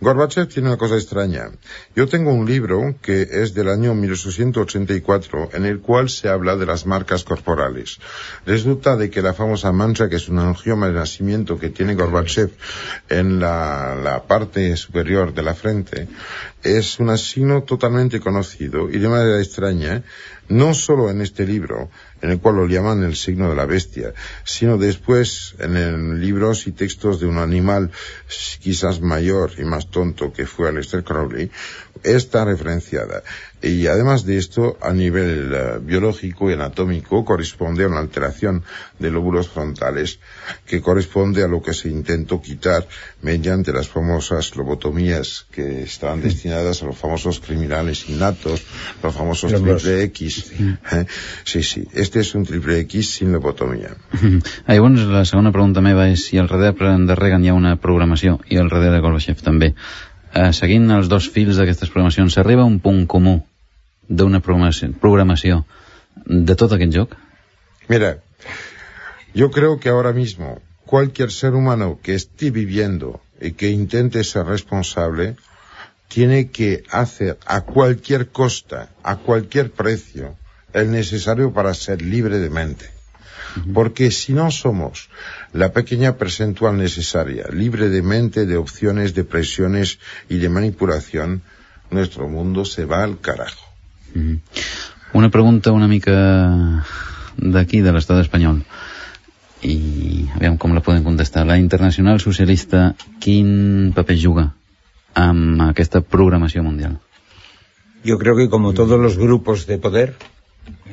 Gorbachev tiene una cosa extraña. Yo tengo un libro que es del año 1884 en el cual se habla de las marcas corporales. Resulta de que la famosa mancha, que es un angioma de nacimiento que tiene Gorbachev en la, la parte superior de la frente, es un signo totalmente conocido y de manera extraña, no solo en este libro, en el cual lo llaman el signo de la bestia, sino después en libros y textos de un animal quizás mayor y más tonto que fue Aleister Crowley, está referenciada. Y además de esto, a nivel eh, biológico y anatómico, corresponde a una alteración de lóbulos frontales que corresponde a lo que se intentó quitar mediante las famosas lobotomías que estaban destinadas a los famosos criminales innatos, los famosos Los- triple X. Eh, Sí, sí, este es un triple X sin lobotomía. [laughs] Ah, llavors, la segona pregunta meva és si al darrere de Reagan hi ha una programació i al darrere de Gorbachev també. Eh, seguint els dos fils d'aquestes programacions, s'arriba a un punt comú d'una programació, programació de tot aquest joc? Mira, yo creo que ahora mismo cualquier ser humano que esté viviendo y que intente ser responsable tiene que hacer a cualquier costa, a cualquier precio, el necesario para ser libre de mente. Porque si no somos la pequeña percentual necesaria, libre de mente, de opciones, de presiones y de manipulación, nuestro mundo se va al carajo. Una pregunta una mica d'aquí, de l'estat espanyol. I aviam com la podem contestar. La Internacional Socialista, quin paper juga amb aquesta programació mundial? Yo creo que como todos los grupos de poder,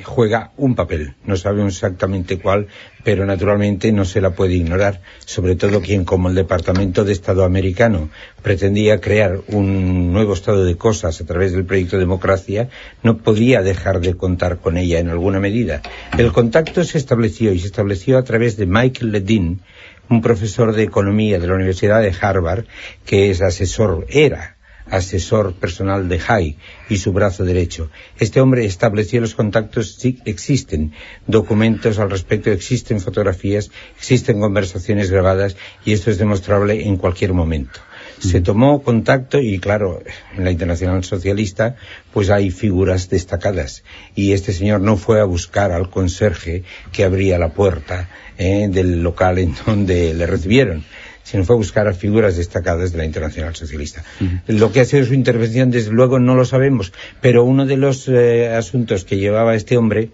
juega un papel. No sabemos exactamente cuál, pero naturalmente no se la puede ignorar. Sobre todo quien, como el Departamento de Estado americano, pretendía crear un nuevo estado de cosas a través del proyecto Democracia, no podía dejar de contar con ella en alguna medida. El contacto se estableció y se estableció a través de Michael Ledin, un profesor de economía de la Universidad de Harvard, que es asesor, era asesor personal de Hay y su brazo derecho. Este hombre estableció los contactos, sí existen documentos al respecto, existen fotografías, existen conversaciones grabadas y esto es demostrable en cualquier momento. Se tomó contacto y claro, en la Internacional Socialista pues hay figuras destacadas y este señor no fue a buscar al conserje que abría la puerta eh, del local en [laughs] donde le recibieron sino fue a buscar a figuras destacadas de la Internacional Socialista. Lo que ha sido su intervención, desde luego, no lo sabemos, pero uno de los eh, asuntos que llevaba este hombre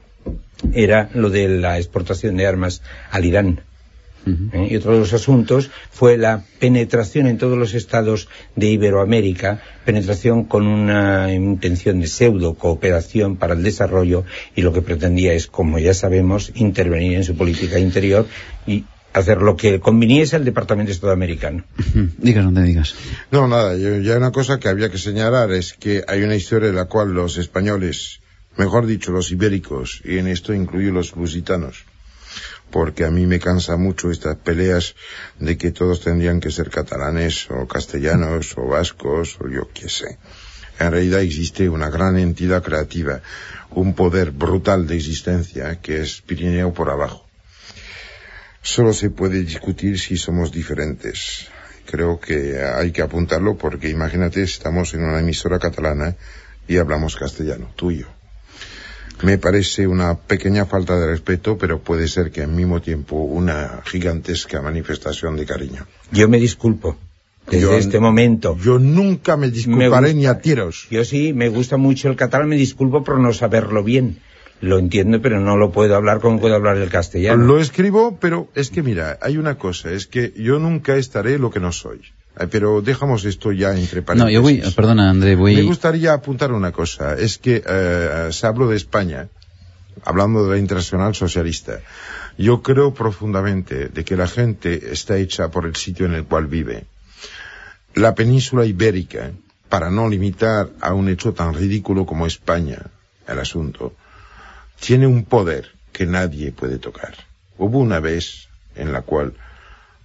era lo de la exportación de armas al Irán. ¿eh? Y otro de los asuntos fue la penetración en todos los estados de Iberoamérica, penetración con una intención de pseudo cooperación para el desarrollo y lo que pretendía es, como ya sabemos, intervenir en su política interior y hacer lo que conviniese al Departamento de Estado americano. Digues on te digues. No, nada, yo- ya una cosa que había que señalar es que hay una historia en la cual los españoles, mejor dicho, los ibéricos, y en esto incluyo los lusitanos, porque a mí me cansa mucho estas peleas de que todos tendrían que ser catalanes o castellanos o vascos o yo qué sé. en realidad existe una gran entidad creativa, un poder brutal de existencia que es Pirineo por abajo. Solo se puede discutir si somos diferentes. Creo que hay que apuntarlo porque imagínate, estamos en una emisora catalana y hablamos castellano, tú y yo. Me parece una pequeña falta de respeto, pero puede ser que al mismo tiempo una gigantesca manifestación de cariño. Yo me disculpo. Desde Yo- este momento. Yo nunca me disculparé Me ni a tiros. Yo sí, me gusta mucho el catalán, me disculpo por no saberlo bien. Lo entiendo, pero no lo puedo hablar como puedo hablar el castellano. Lo escribo, pero es que mira, hay una cosa, es que yo nunca estaré lo que no soy. Pero dejamos esto ya entre No, paréntesis. jo vull, perdona, André, vull... Me gustaría apuntar una cosa, es que eh, se habló de España, hablando de la internacional socialista. Yo creo profundamente de que la gente está hecha por el sitio en el cual vive. La península ibérica, para no limitar a un hecho tan ridículo como España, el asunto, tiene un poder que nadie puede tocar. Hubo una vez en la cual,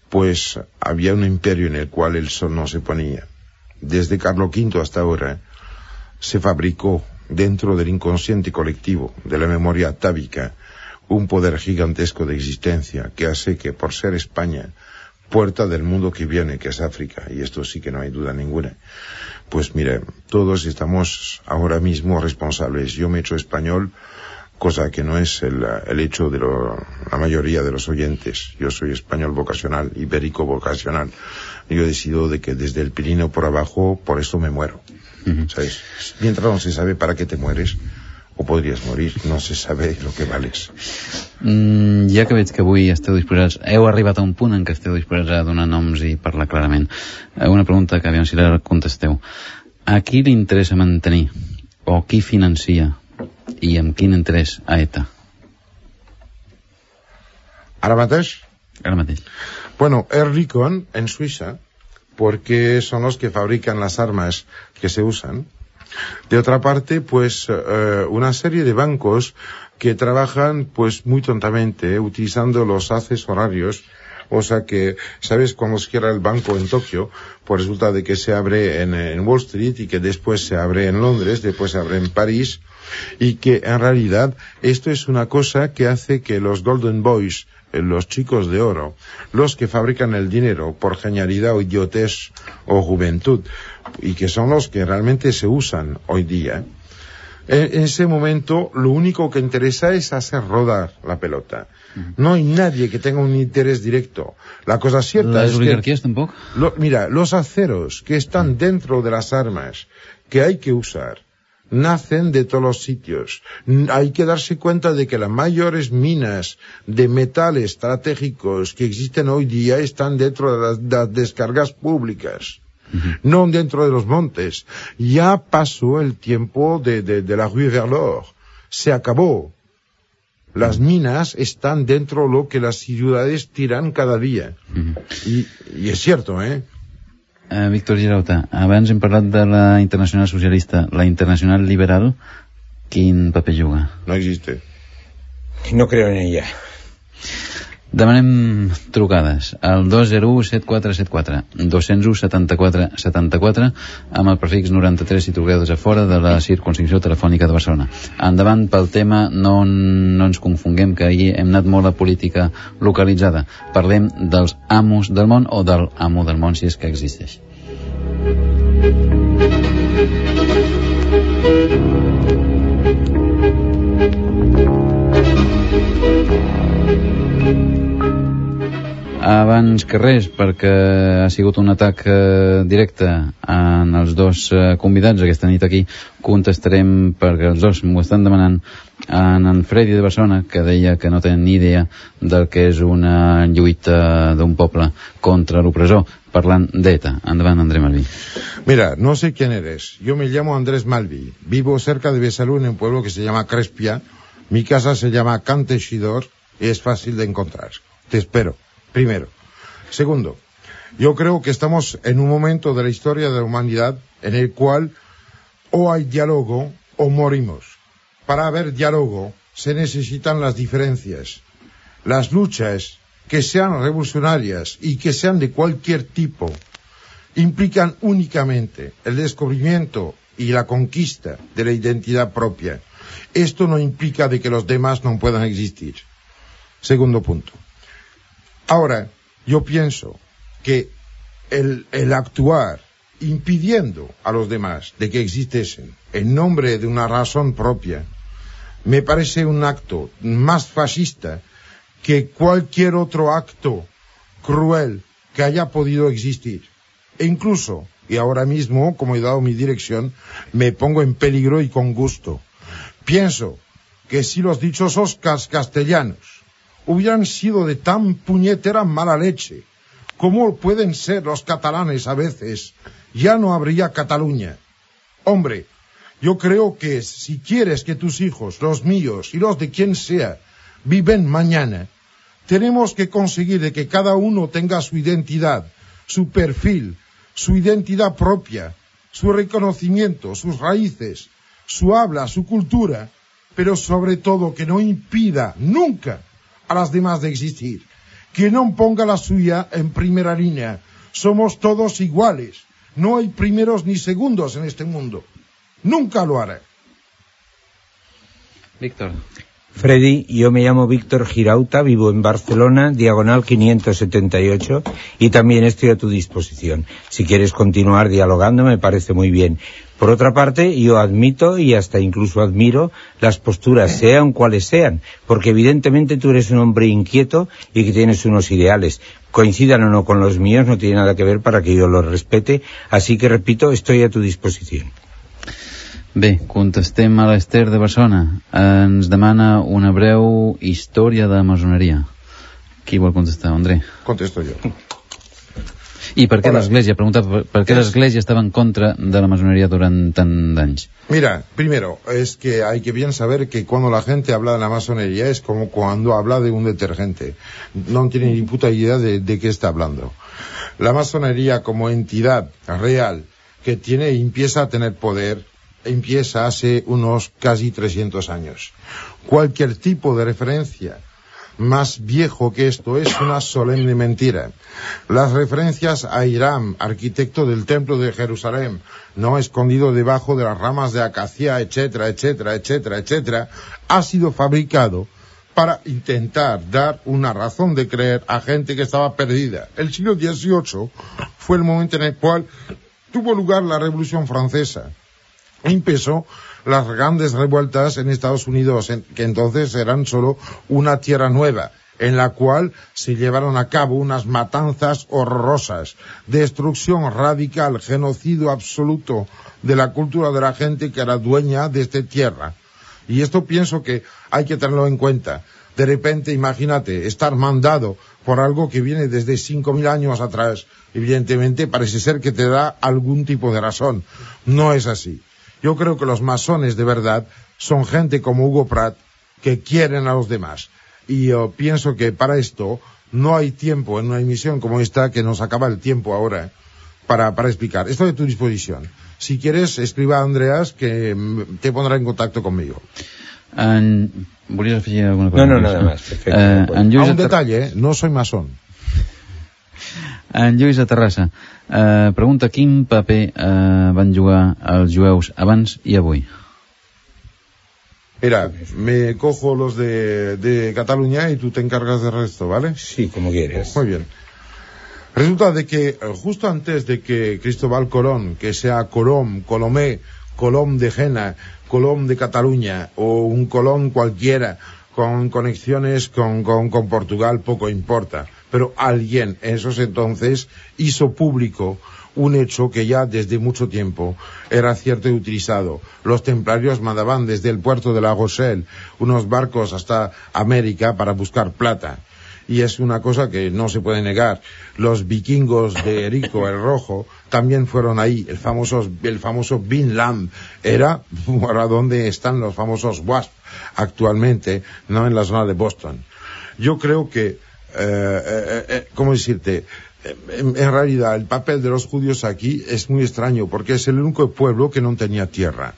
pues, había un imperio en el cual el sol no se ponía. Desde Carlos V hasta ahora, se fabricó dentro del inconsciente colectivo, de la memoria atávica, un poder gigantesco de existencia que hace que, por ser España, puerta del mundo que viene, que es África, y esto sí que no hay duda ninguna, pues mire, todos estamos ahora mismo responsables. Yo me he hecho español, cosa que no es el, el hecho de lo- la mayoría de los oyentes. Yo soy español vocacional, ibérico vocacional. Yo he decidido de que desde el Pirineo por abajo, por eso me muero. ¿Sabes? Mientras no se sabe para qué te mueres, o podries morir, no se sabe lo que vales. Mm, ja que veig que avui esteu disposats, heu arribat a un punt en què esteu disposats a donar noms i parlar clarament. Eh, Una pregunta que aviam si la contesteu. A qui li interessa mantenir o qui financia i amb quin interès a ETA? Ara mateix, Ara mateix. Bueno, Erlikon en Suiza, porque son los que fabrican las armas que se usan. De otra parte, pues eh, una serie de bancos que trabajan pues muy tontamente, eh, utilizando los haces horarios. O sea que, ¿sabes? Cuando se cierra el banco en Tokio, pues resulta de que se abre en, en Wall Street y que después se abre en Londres, después se abre en París, y que en realidad esto es una cosa que hace que los Golden Boys, eh, los chicos de oro, los que fabrican el dinero por genialidad o idiotez o juventud, y que son los que realmente se usan hoy día, en en ese momento lo único que interesa es hacer rodar la pelota. No hay nadie que tenga un interés directo. La cosa cierta es que lo- mira, los aceros que están dentro de las armas que hay que usar nacen de todos los sitios. Hay que darse cuenta de que las mayores minas de metales estratégicos que existen hoy día están dentro de las, de las descargas públicas. No dentro de los montes. Ya pasó el tiempo de, de, de la rue vers l'or. Se acabó. Las minas están dentro de lo que las ciudades tiran cada día. y, y es cierto, ¿eh? Uh, Víctor Girauta, abans hem parlat de la Internacional Socialista. La Internacional Liberal, quin paper juga? No existe. No creo en ella. Demanem trucades al 201-7474 201-74-74 amb el prefix 93 si truqueu des de fora de la circunscripció telefònica de Barcelona. Endavant pel tema, no, no ens confonguem que ahir hem anat molt a política localitzada. Parlem dels amos del món o del amo del món si és que existeix. Abans que res, perquè ha sigut un atac eh, directe en els dos eh, convidats aquesta nit aquí, contestarem perquè els dos m'ho estan demanant en en Freddy de Barcelona, que deia que no tenen ni idea del que és una lluita d'un poble contra l'opressor, parlant d'ETA. Endavant, André Malví. Mira, no sé quién eres. Yo me llamo Andrés Malvi. Vivo cerca de Besalú, en un pueblo que se llama Crespia. Mi casa se llama Cantexidor y es fácil de encontrar. Te espero. Primero. Segundo, yo creo que estamos en un momento de la historia de la humanidad en el cual o hay diálogo o morimos. Para haber diálogo se necesitan las diferencias. Las luchas que sean revolucionarias y que sean de cualquier tipo implican únicamente el descubrimiento y la conquista de la identidad propia. Esto no implica de que los demás no puedan existir. Segundo punto. Ahora, yo pienso que el, el actuar impidiendo a los demás de que existiesen en nombre de una razón propia, me parece un acto más fascista que cualquier otro acto cruel que haya podido existir. E incluso, y ahora mismo, como he dado mi dirección, me pongo en peligro y con gusto. Pienso que si los dichosos castellanos hubieran sido de tan puñetera mala leche como pueden ser los catalanes a veces, ya no habría Cataluña. Hombre, yo creo que si quieres que tus hijos, los míos y los de quien sea, viven mañana, tenemos que conseguir de que cada uno tenga su identidad, su perfil, su identidad propia, su reconocimiento, sus raíces, su habla, su cultura, pero sobre todo que no impida nunca a las demás de existir, que no ponga la suya en primera línea. Somos todos iguales, no hay primeros ni segundos en este mundo. Nunca lo haré. Víctor. Freddy, yo me llamo Víctor Girauta, vivo en Barcelona, diagonal 578, y también estoy a tu disposición. Si quieres continuar dialogando, me parece muy bien. Por otra parte, yo admito y hasta incluso admiro las posturas, sean cuales sean, porque evidentemente tú eres un hombre inquieto y que tienes unos ideales. Coincidan o no con los míos, no tiene nada que ver para que yo los respete, así que repito, estoy a tu disposición. Bé, contestem a l'Ester de Barcelona. Ens demana una breu història de masoneria. Qui vol contestar, André? Contesto yo. I per què l'Església? Pregunta per, què Es- l'Església estava en contra de la masoneria durant tant d'anys. Mira, primero, es que hay que bien saber que cuando la gente habla de la masonería es como cuando habla de un detergente. No tiene ni puta idea de, de qué está hablando. La masonería como entidad real que tiene y empieza a tener poder, empieza hace unos casi 300 años. Cualquier tipo de referencia más viejo que esto es una solemne mentira. Las referencias a Hiram, arquitecto del templo de Jerusalén, no escondido debajo de las ramas de acacia, etcétera, etcétera, etcétera, etcétera, ha sido fabricado para intentar dar una razón de creer a gente que estaba perdida. El siglo XVIII fue el momento en el cual tuvo lugar la Revolución Francesa empezó las grandes revueltas en Estados Unidos, que entonces eran solo una tierra nueva, en la cual se llevaron a cabo unas matanzas horrorosas, destrucción radical, genocidio absoluto de la cultura de la gente que era dueña de esta tierra. Y esto pienso que hay que tenerlo en cuenta. De repente, imagínate, estar mandado por algo que viene desde 5.000 años atrás. Evidentemente, parece ser que te da algún tipo de razón. No es así. Yo creo que los masones de verdad son gente como Hugo Pratt que quieren a los demás. Y yo pienso que para esto no hay tiempo en una emisión como esta que nos acaba el tiempo ahora para, para explicar. Estoy a tu disposición. Si quieres, escriba a Andreas que mm, te pondrá en contacto conmigo. Volies afegir alguna cosa? No, no, nada más, perfecto. Eh, en A un detalle, ¿eh? no soy masón. [laughs] En Lluís de Terrassa eh, pregunta quin paper eh, van jugar els jueus abans i avui. Mira, me cojo los de, de Cataluña y tú te encargas del resto, ¿vale? Sí, como quieras. Muy bien. Resulta de que eh, justo antes de que Cristóbal Colón, que sea Colom, Colomé, Colom de Jena, Colom de Cataluña o un Colón cualquiera con conexiones con, con, con Portugal, poco importa. Pero alguien en esos entonces hizo público un hecho que ya desde mucho tiempo era cierto y utilizado. Los templarios mandaban desde el puerto de La Rochelle unos barcos hasta América para buscar plata y es una cosa que no se puede negar. Los vikingos de Erico el Rojo también fueron ahí. El famoso, el famoso Vinland era [laughs] ahora donde están los famosos WASP actualmente, no en la zona de Boston. Yo creo que, eh, eh, eh, ¿cómo decirte? En, realidad, el papel de los judíos aquí es muy extraño porque es el único pueblo que no tenía tierra.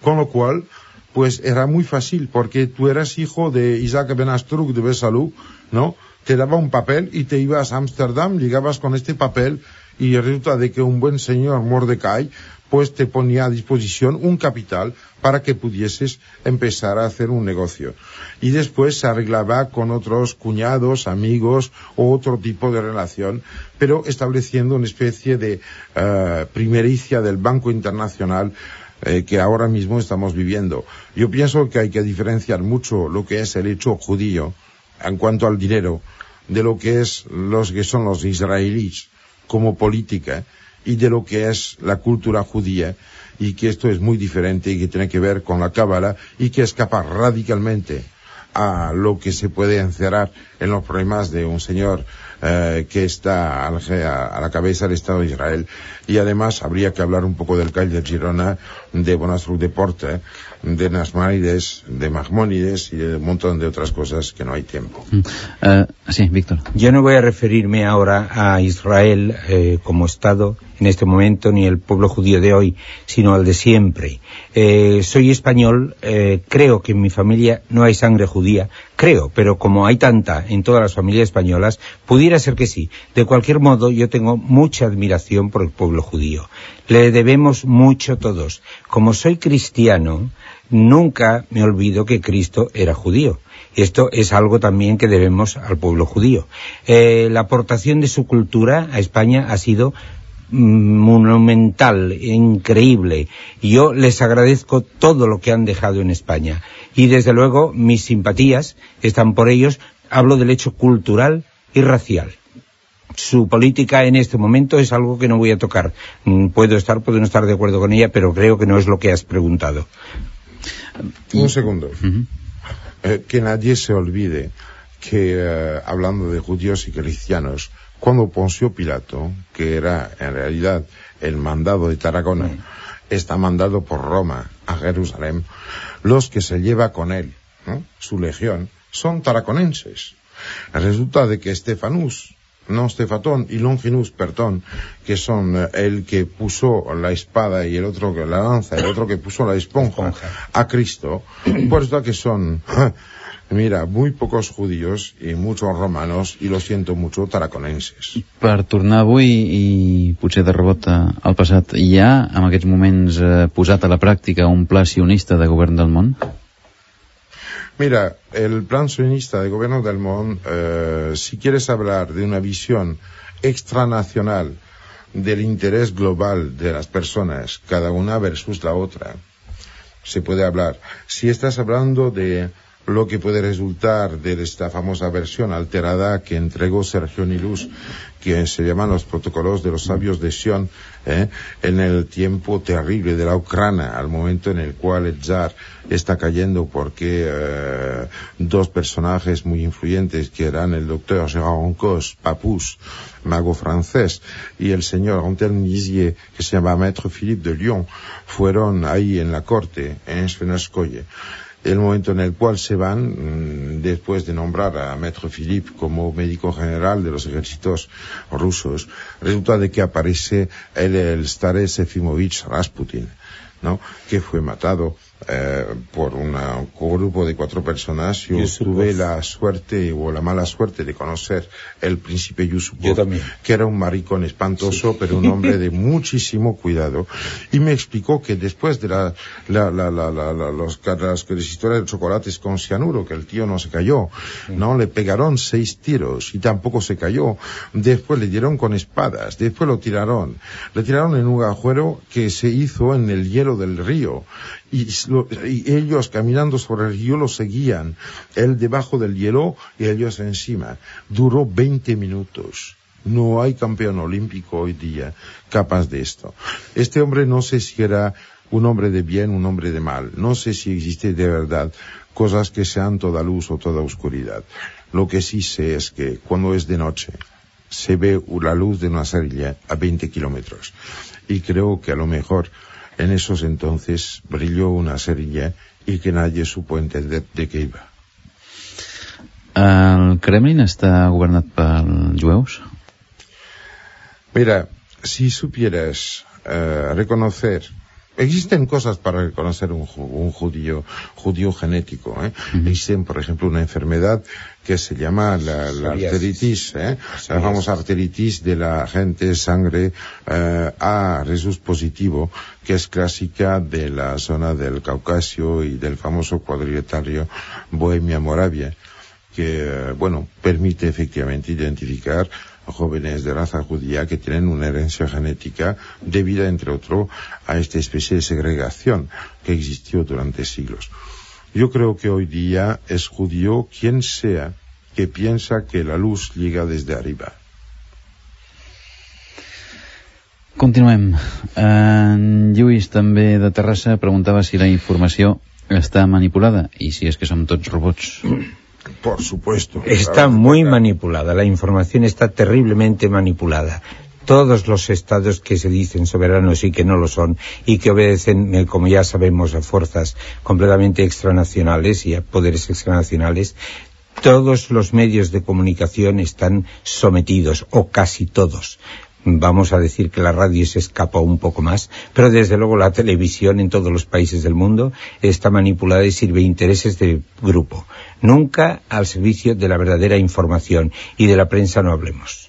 Con lo cual, pues era muy fácil porque tú eras hijo de Isaac Ben Astruk de Besalú, ¿no? Te daba un papel y te ibas a Ámsterdam, llegabas con este papel y resulta de que un buen señor Mordecai pues te ponía a disposición un capital para que pudieses empezar a hacer un negocio. Y después se arreglaba con otros cuñados, amigos o otro tipo de relación, pero estableciendo una especie de eh, primericia del Banco Internacional eh, que ahora mismo estamos viviendo. Yo pienso que hay que diferenciar mucho lo que es el hecho judío en cuanto al dinero de lo que es los que son los israelíes como política y de lo que es la cultura judía y que esto es muy diferente y que tiene que ver con la cábala y que escapa radicalmente a lo que se puede encerrar en los problemas de un señor eh, que está a la, a la, cabeza del Estado de Israel. Y además habría que hablar un poco del Call de Girona, de Bonasru Deporte, de Nasmanides, de Mahmónides y de un montón de otras cosas que no hay tiempo. Uh, sí, Víctor. Yo no voy a referirme ahora a Israel eh, como Estado en este momento, ni el pueblo judío de hoy, sino al de siempre. Eh, soy español, eh, creo que en mi familia no hay sangre judía, creo, pero como hay tanta en todas las familias españolas, pudiera ser que sí. De cualquier modo, yo tengo mucha admiración por el pueblo judío. Le debemos mucho todos. Como soy cristiano, nunca me olvido que Cristo era judío. Esto es algo también que debemos al pueblo judío. Eh, la aportación de su cultura a España ha sido monumental, increíble. Yo les agradezco todo lo que han dejado en España. Y desde luego mis simpatías están por ellos. Hablo del hecho cultural y racial. Su política en este momento es algo que no voy a tocar. Mm, puedo estar, puedo no estar de acuerdo con ella, pero creo que no es lo que has preguntado. Un segundo. eh, que nadie se olvide que, eh, hablando de judíos y cristianos, cuando Poncio Pilato, que era en realidad el mandado de Tarragona, está mandado por Roma a Jerusalén, los que se lleva con él, ¿no? su legión, son taraconenses. Resulta de que Estefanus, no Stefatón y Longinus Pertón, que son eh, el que puso la espada y el otro que la lanza, el otro que puso la esponja, esponja. a Cristo, pues resulta que son Mira, muy pocos judíos i muchos romanos, i lo siento mucho, taraconenses. Per tornar avui i potser de rebot al passat, hi ha en aquests moments eh, posat a la pràctica un pla sionista de govern del món? Mira, el plan sionista de gobierno del mundo, eh, si quieres hablar de una visión extranacional del interés global de las personas, cada una versus la otra, se puede hablar. Si estás hablando de lo que puede resultar de esta famosa versión alterada que entregó Sergio Nilus, que se llaman los protocolos de los sabios de Sion, ¿eh? en el tiempo terrible de la Ucrania, al momento en el cual el zar está cayendo porque eh, dos personajes muy influyentes, que eran el doctor Gérard Cos, Papus, mago francés, y el señor Antoine Nizier, que se llama Maître Philippe de Lyon, fueron ahí en la corte, en Svenskoye el momento en el cual se van, mmm, después de nombrar a Maître Philippe como médico general de los ejércitos rusos, resulta de que aparece el, el Stares Efimovich Rasputin, ¿no? que fue matado eh, por una, un grupo de cuatro personas. Yo Yusupov. tuve la suerte o la mala suerte de conocer el príncipe Yusupov, Yo que era un maricón espantoso, pero un hombre [laughs] de muchísimo cuidado. Y me explicó que después de la, la, la, la, la, los, las, historias de chocolates con cianuro, que el tío no se cayó, ¿no? Le pegaron seis tiros y tampoco se cayó. Después le dieron con espadas, después lo tiraron. Le tiraron en un agujero que se hizo en el hielo del río. Y, lo- y ellos caminando sobre el río lo seguían. Él debajo del hielo y ellos encima. Duró 20 minutos. No hay campeón olímpico hoy día capaz de esto. Este hombre no sé si era un hombre de bien, un hombre de mal. No sé si existe de verdad cosas que sean toda luz o toda oscuridad. Lo que sí sé es que cuando es de noche se ve la luz de una cerilla a 20 kilómetros. Y creo que a lo mejor en esos entonces brilló una cerilla y que nadie supo entender de qué iba. El Kremlin està governat per jueus? Mira, si supieras eh, reconocer Existen cosas para reconocer un, un judío, judío genético. ¿eh? Existen, por ejemplo, una enfermedad que se llama la, la arteritis, ¿eh? la famosa arteritis de la gente sangre eh, A resus positivo, que es clásica de la zona del Caucasio y del famoso cuadriletario Bohemia-Moravia que, eh, bueno, permite efectivamente identificar jóvenes de raza judía que tienen una herencia genética debida, entre otros, a esta especie de segregación que existió durante siglos. Yo creo que hoy día es judío quien sea que piensa que la luz llega desde arriba. Continuem. En Lluís, també de Terrassa, preguntava si la informació està manipulada i si és que som tots robots. Por supuesto. Está muy manipulada, la información está terriblemente manipulada. Todos los estados que se dicen soberanos y que no lo son, y que obedecen, eh, como ya sabemos, a fuerzas completamente extranacionales y a poderes extranacionales, todos los medios de comunicación están sometidos, o casi todos. Vamos a decir que la radio se escapa un poco más, pero desde luego la televisión en todos los países del mundo está manipulada y sirve intereses de grupo. Nunca al servicio de la verdadera información y de la prensa no hablemos.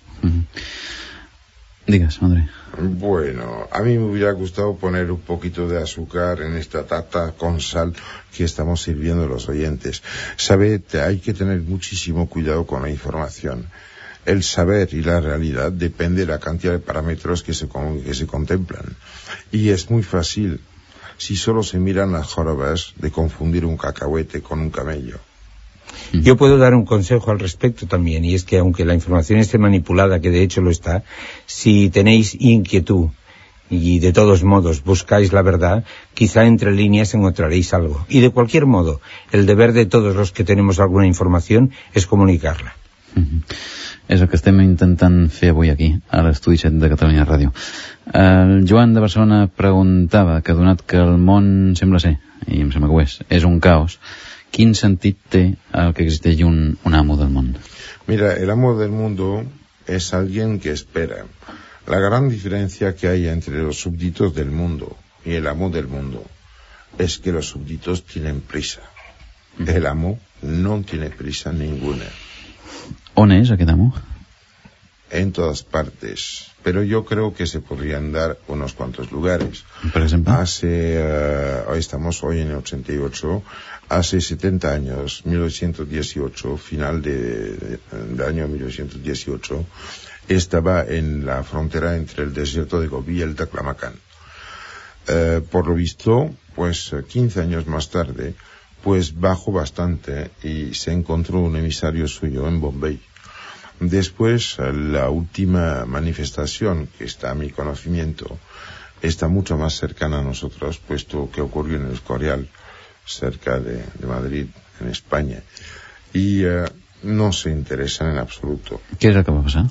Digues, André. Bueno, a mí me hubiera gustado poner un poquito de azúcar en esta tarta con sal que estamos sirviendo a los oyentes. Sabe, hay que tener muchísimo cuidado con la información. El saber y la realidad depende de la cantidad de parámetros que se, con- que se contemplan. Y es muy fácil, si solo se miran las jorobas, de confundir un cacahuete con un camello. Yo puedo dar un consejo al respecto también, y es que aunque la información esté manipulada, que de hecho lo está, si tenéis inquietud y de todos modos buscáis la verdad, quizá entre líneas encontraréis algo. Y de cualquier modo, el deber de todos los que tenemos alguna información es comunicarla. Mhm. És el que estem intentant fer avui aquí, a l'estudi 7 de Catalunya Ràdio. El Joan de Barcelona preguntava que donat que el món sembla ser, i em sembla que ho és, és un caos, quin sentit té el que existeix un, un amo del món? Mira, el amo del mundo es alguien que espera. La gran diferencia que hay entre los súbditos del mundo y el amo del mundo es que los súbditos tienen prisa. El amo no tiene prisa ninguna. On és aquest amo? En todas partes. Pero yo creo que se podrían dar unos cuantos lugares. Per exemple? Hace, eh, hoy estamos hoy en el 88, hace 70 años, 1918, final de, de- del año 1918, estaba en la frontera entre el desierto de Gobi y el Taclamacán. Eh, por lo visto, pues eh, 15 años más tarde, pues bajó bastante y se encontró un emisario suyo en Bombay. Después, la última manifestación que está a mi conocimiento está mucho más cercana a nosotros, puesto que ocurrió en el Escorial, cerca de, de Madrid, en España. Y eh, no se interesan en absoluto. Què és el que va?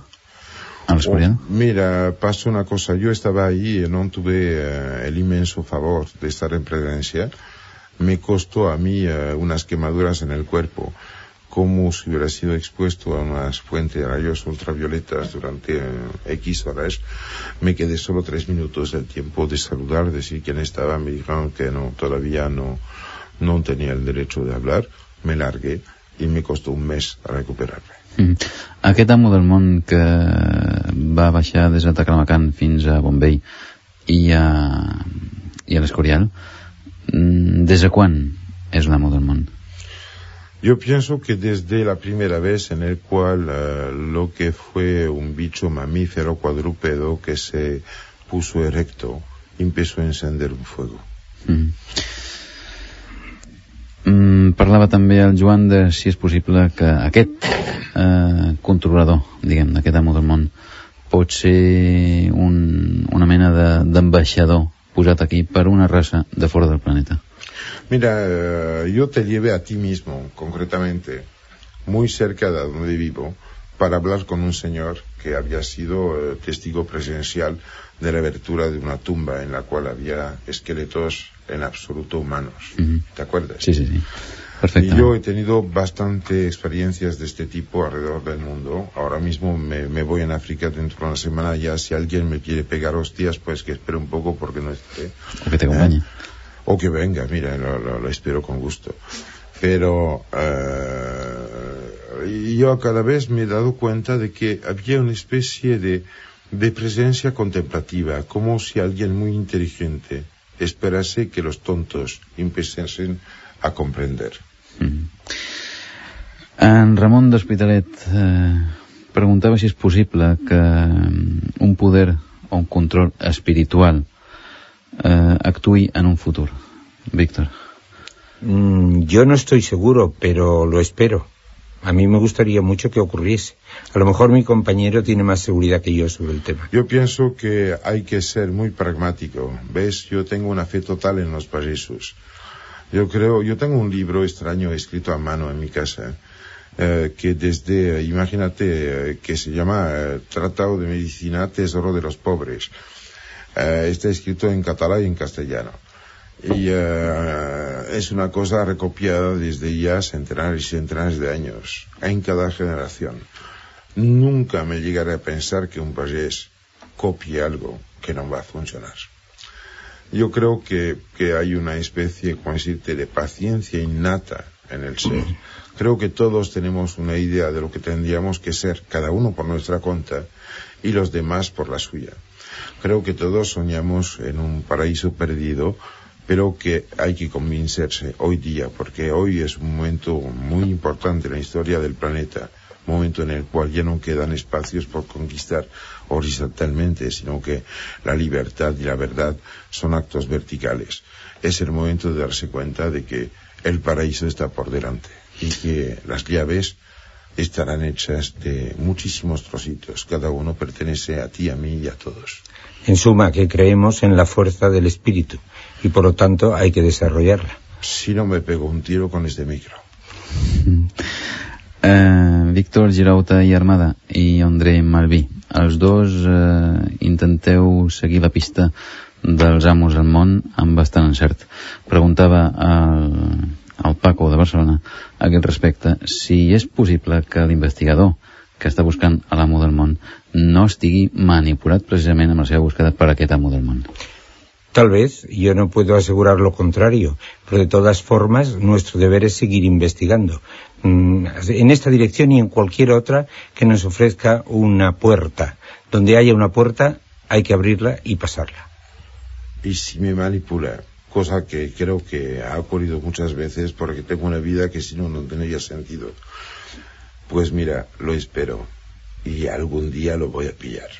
A l'Escorial? Oh, mira, pasó una cosa. Yo estaba ahí y no tuve eh, el inmenso favor de estar en presencia. Me costó a mí eh, unas quemaduras en el cuerpo, como si hubiera sido expuesto a unas fuentes de rayos ultravioletas durante eh, X horas. Me quedé solo tres minutos del tiempo de saludar, decir quién estaba. Me dijeron que no, todavía no, no tenía el derecho de hablar. Me largué y me costó un mes recuperarme. Mm. Aquest amo del món que va baixar des de Taclamacan fins a Bombay i a, i a l'Escorial, mm, des de quan és l'amo del món? Yo pienso que desde la primera vez en el cual eh, lo que fue un bicho mamífero cuadrúpedo que se puso erecto empezó a encender un fuego. Mm. Mm, parlava també el Joan de si és possible que aquest eh, controlador, diguem, d'aquest amo del món pot ser un, una mena d'ambaixador posat aquí per una raça de fora del planeta. Mira, eh, yo te llevé a ti mismo, concretamente, muy cerca de donde vivo, para hablar con un señor que había sido eh, testigo presencial de la abertura de una tumba en la cual había esqueletos en absoluto humanos. ¿Te acuerdas? Sí, sí, sí. Perfecto. Y yo he tenido bastante experiencias de este tipo alrededor del mundo. Ahora mismo me, me voy en África dentro de una semana. Ya si alguien me quiere pegar hostias, pues que espere un poco porque no esté. O que te acompañe. O que venga, mira, lo, lo- lo espero con gusto. Pero eh, yo cada vez me he dado cuenta de que había una especie de, de presencia contemplativa, como si alguien muy inteligente esperase que los tontos empezasen a comprender. Mm. En Ramon d'Hospitalet eh, si és possible que mm, un poder o un control espiritual eh, actuï en un futur. Víctor. Mm, yo no estoy seguro, pero lo espero. A mí me gustaría mucho que ocurriese. A lo mejor mi compañero tiene más seguridad que yo sobre el tema. Yo pienso que hay que ser muy pragmático. ¿Ves? Yo tengo una fe total en los payasos. Yo creo, yo tengo un libro extraño escrito a mano en mi casa, eh, que desde, imagínate, eh, que se llama eh, Tratado de Medicina Tesoro de los Pobres. Eh, está escrito en catalán y en castellano. Y eh, es una cosa recopiada desde ya centenares y centenares de años, en cada generación. Nunca me llegaré a pensar que un payés copie algo que no va a funcionar. Yo creo que, que hay una especie, como decirte, de paciencia innata en el ser. Creo que todos tenemos una idea de lo que tendríamos que ser, cada uno por nuestra cuenta y los demás por la suya. Creo que todos soñamos en un paraíso perdido, pero que hay que convencerse hoy día, porque hoy es un momento muy importante en la historia del planeta, momento en el cual ya no quedan espacios por conquistar horizontalmente, sino que la libertad y la verdad son actos verticales. Es el momento de darse cuenta de que el paraíso está por delante y que las llaves estarán hechas de muchísimos trocitos. Cada uno pertenece a ti, a mí y a todos. En suma, que creemos en la fuerza del espíritu y por lo tanto hay que desarrollarla. Si no me pego un tiro con este micro. Eh, Víctor Girauta i Armada i André Malví. Els dos eh, intenteu seguir la pista dels amos del món amb bastant encert. Preguntava al, al Paco de Barcelona a aquest respecte si és possible que l'investigador que està buscant a l'amo del món no estigui manipulat precisament amb la seva búsqueda per aquest amo del món. Tal vez, yo no puedo asegurar lo contrario, pero de todas formas nuestro deber es seguir investigando mm, en esta dirección y en cualquier otra que nos ofrezca una puerta. Donde haya una puerta hay que abrirla y pasarla. Y si me manipula, cosa que creo que ha ocurrido muchas veces porque tengo una vida que si no, no tendría sentido. Pues mira, lo espero y algún día lo voy a pillar.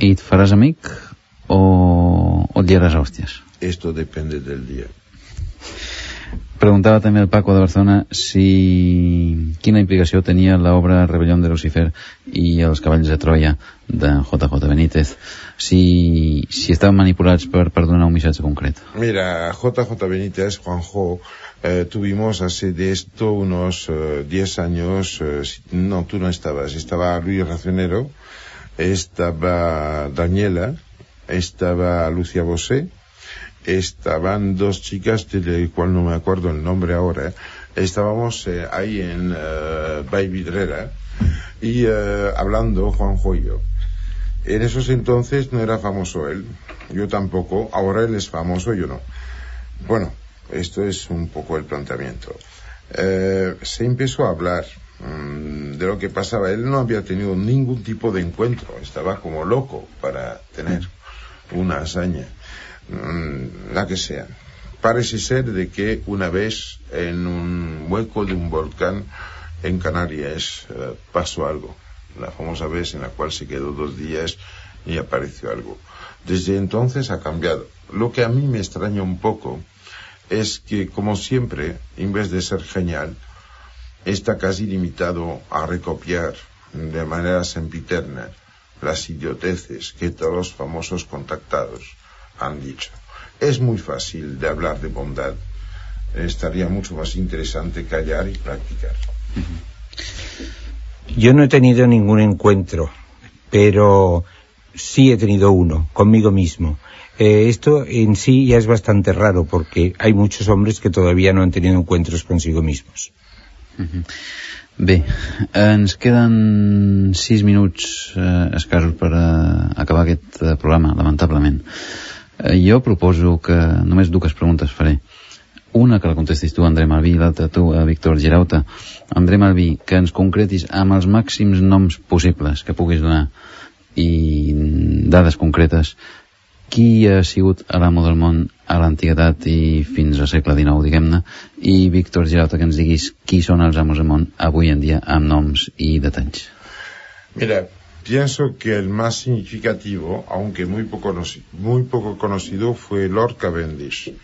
I et faràs amic o, o et hòsties? Esto depende del día. Preguntava també el Paco de Barcelona si quina implicació tenia l'obra Rebellón de Lucifer i els cavalls de Troia de JJ Benítez. Si, si estaven manipulats per, per donar un missatge concret. Mira, JJ Benítez, Juanjo, eh, tuvimos hace de esto unos eh, 10 años, eh, no, tú no estabas, estaba Luis Racionero, estaba Daniela, estaba Lucia Bosé, estaban dos chicas de cual no me acuerdo el nombre ahora, estábamos eh, ahí en eh, Vidrera y eh, hablando Juanjo y yo. En esos entonces no era famoso él, yo tampoco, ahora él es famoso, yo no. Bueno, esto es un poco el planteamiento. Eh, se empezó a hablar mm, de lo que pasaba. Él no había tenido ningún tipo de encuentro, estaba como loco para tener una hazaña, la que sea. Parece ser de que una vez en un hueco de un volcán en Canarias eh, pasó algo, la famosa vez en la cual se quedó dos días y apareció algo. Desde entonces ha cambiado. Lo que a mí me extraña un poco es que, como siempre, en vez de ser genial, está casi limitado a recopiar de manera sempiterna las idioteces que todos los famosos contactados han dicho. Es muy fácil de hablar de bondad. Estaría mucho más interesante callar y practicar. Yo no he tenido ningún encuentro, pero sí he tenido uno, conmigo mismo. Eh, esto en sí ya es bastante raro porque hay muchos hombres que todavía no han tenido encuentros consigo mismos. Bé, ens queden 6 minuts eh, escassos per eh, acabar aquest eh, programa, lamentablement. Eh, jo proposo que només dues preguntes faré. Una que la contestis tu, André Malví, i l'altra tu, eh, Víctor Girauta. André Malví, que ens concretis amb els màxims noms possibles que puguis donar i dades concretes qui ha sigut l'amo del món a l'antiguitat i fins al segle XIX, diguem-ne, i Víctor Girauta, que ens diguis qui són els amos del món avui en dia amb noms i detalls. Mira, pienso que el más significativo, aunque muy poco, muy poco conocido, fue Lord Cavendish.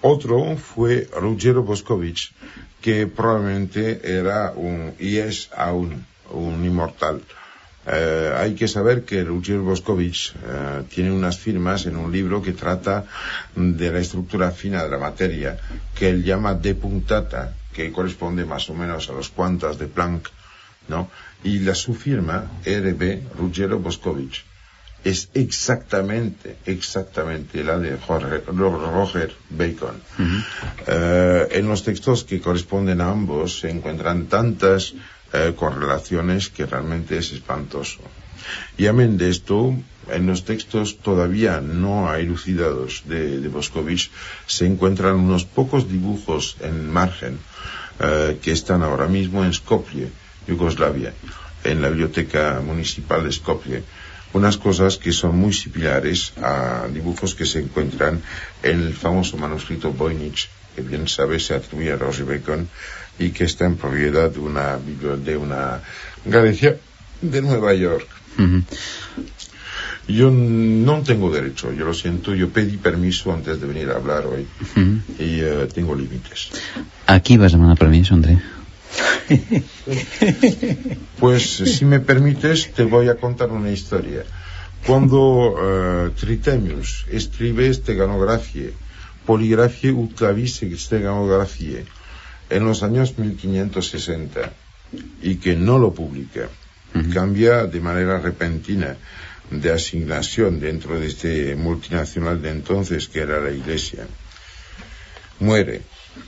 Otro fue Ruggero Boscovich, que probablemente era un, y es aún un inmortal. Eh, hay que saber que Ruggero Boscovich eh, tiene unas firmas en un libro que trata de la estructura fina de la materia, que él llama de puntata, que corresponde más o menos a los cuantas de Planck, ¿no? Y la su firma, RB Ruggero Boscovich, es exactamente, exactamente la de Jorge, Roger Bacon. Eh, en los textos que corresponden a ambos se encuentran tantas eh, correlaciones que realmente es espantoso. Y amén de esto, en los textos todavía no elucidados de, de Boscovich se encuentran unos pocos dibujos en margen eh, que están ahora mismo en Skopje, Yugoslavia, en la biblioteca municipal de Skopje. Unas cosas que son muy similares a dibujos que se encuentran en el famoso manuscrito Voynich, que bien sabe se atribuye a Roger Bacon y que está en propiedad de una, de una Galicia de Nueva York. Yo no tengo derecho, yo lo siento, yo pedí permiso antes de venir a hablar hoy Mhm. y eh, tengo límites. A qui vas demanar permís, André? [laughs] Pues si me permites te voy a contar una historia. Cuando eh, Tritemius escribe Steganografie, Poligrafie ut clavis Steganografie, en los años 1560, y que no lo publica, cambia de manera repentina de asignación dentro de este multinacional de entonces que era la Iglesia. Muere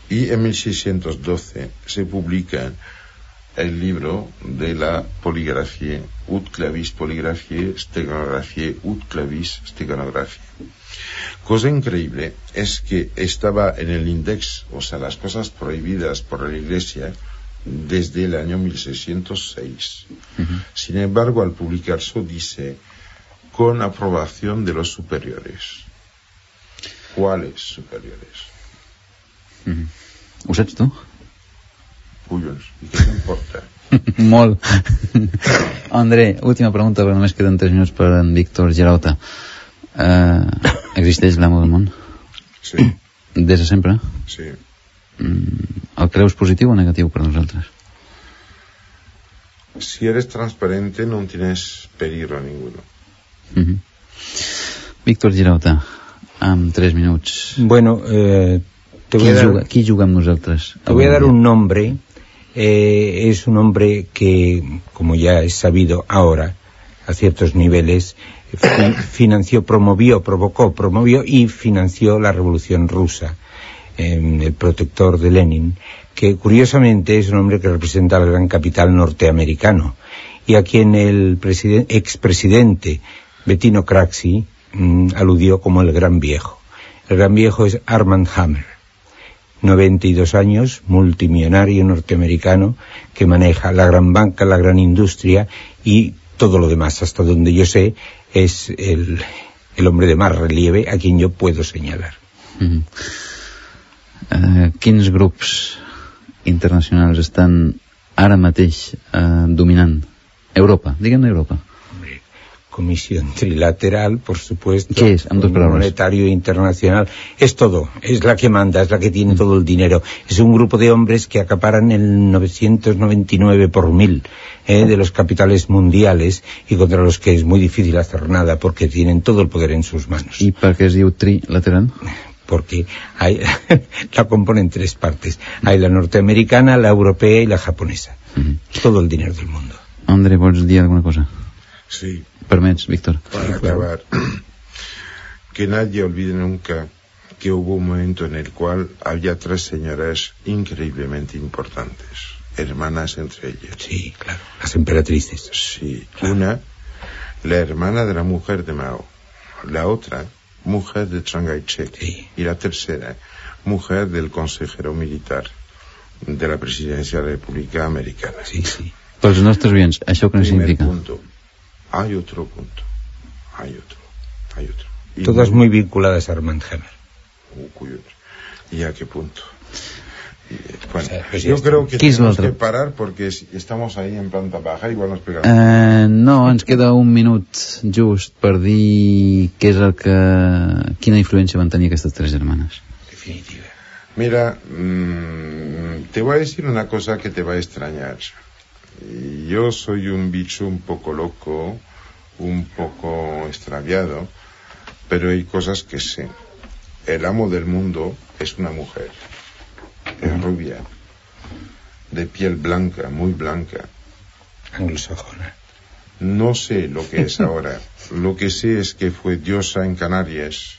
y en 1612 se publica el libro de la poligrafía ut clavis poligrafie steganografie ut clavis steganografie. Cosa increíble es que estaba en el index, o sea, las cosas prohibidas por la Iglesia desde el año 1606. Sin embargo, al publicarse dice con aprobación de los superiores. ¿Cuáles superiores? Mhm. Ho saps tu? Cuyos. ¿Y qué te importa? [laughs] Molt. [laughs] André, última pregunta, perquè només queden 3 minuts per en Víctor Girauta. Uh, existeix l'amo del món? Sí, Des de sempre? sí. Mm, el creus positiu o negatiu per nosaltres? Si eres transparente no tienes peligro ninguno. Mhm. Víctor Girauta, amb 3 minuts. Bueno, eh, te voy Qui a dar... juga, qui juga amb nosaltres? Te voy a dar un nombre. eh, es un hombre que, como ya es sabido ahora, a ciertos niveles, fi- [coughs] financió, promovió, provocó, promovió y financió la revolución rusa, eh, el protector de Lenin, que curiosamente es un hombre que representa al gran capital norteamericano y a quien el presiden- expresidente Bettino Craxi mm, aludió como el gran viejo. El gran viejo es Armand Hammer. 92 años, multimillonario norteamericano que maneja la gran banca, la gran industria y todo lo demás, hasta donde yo sé, es el, el hombre de más relieve a quien yo puedo señalar. Mhm. Eh, quins grups internacionals estan eh, Europa? Digue'm Europa. Comisión trilateral, por supuesto. ¿Qué es? Monetario internacional. Es todo. Es la que manda, es la que tiene todo el dinero. Es un grupo de hombres que acaparan el 999 por mil eh, de los capitales mundiales y contra los que es muy difícil hacer nada porque tienen todo el poder en sus manos. I per què es trilateral? porque hay, [laughs] la componen tres partes. Hay la norteamericana, la europea y la japonesa. Todo el dinero del mundo. André, vols dir alguna cosa? Sí, Permets, Víctor? para acabar. [clears throat] que nadie olvide nunca que hubo un momento en el cual había tres señoras increíblemente importantes, hermanas entre ellas. Sí, claro, las emperatrices. Sí, una, la hermana de la mujer de Mao, la otra, mujer de Chiang Kai-shek, Sí. y la tercera, mujer del consejero militar de la presidencia de la República Americana. Sí, sí. Pels nostres oients, això què significa? punto. Hay otro punto. Hay otro. Hay otro. Y Todas muy vinculadas a Armand Hammer. Uh, ¿Y a qué punto? Eh, bueno, O sea, pues está. creo que ¿Qué es lo tenemos que parar porque estamos ahí en planta baja, igual nos pegamos. Eh, no, ens queda un minut just per dir què és el que... quina influència van tenir aquestes tres germanes. Definitiva. Mira, mm, te voy a decir una cosa que te va a extrañar. Yo soy un bicho un poco loco, un poco extraviado, pero hay cosas que sé. El amo del mundo es una mujer, es rubia, de piel blanca, muy blanca. Anglosajona. No sé lo que es ahora. [laughs] Lo que sé es que fue diosa en Canarias,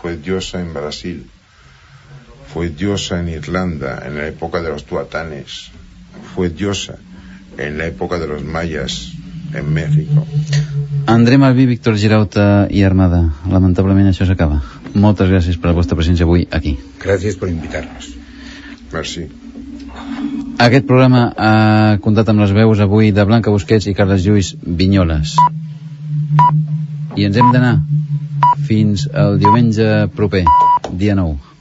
fue diosa en Brasil, fue diosa en Irlanda en la época de los tuatanes, fue diosa en la época de los mayas en México. André Malví, Víctor Girauta i Armada. Lamentablement això s'acaba. Moltes gràcies per la vostra presència avui aquí. Gracias por invitarnos. Merci. Aquest programa ha comptat amb les veus avui de Blanca Busquets i Carles Lluís Vinyoles. I ens hem d'anar fins al diumenge proper, dia 9.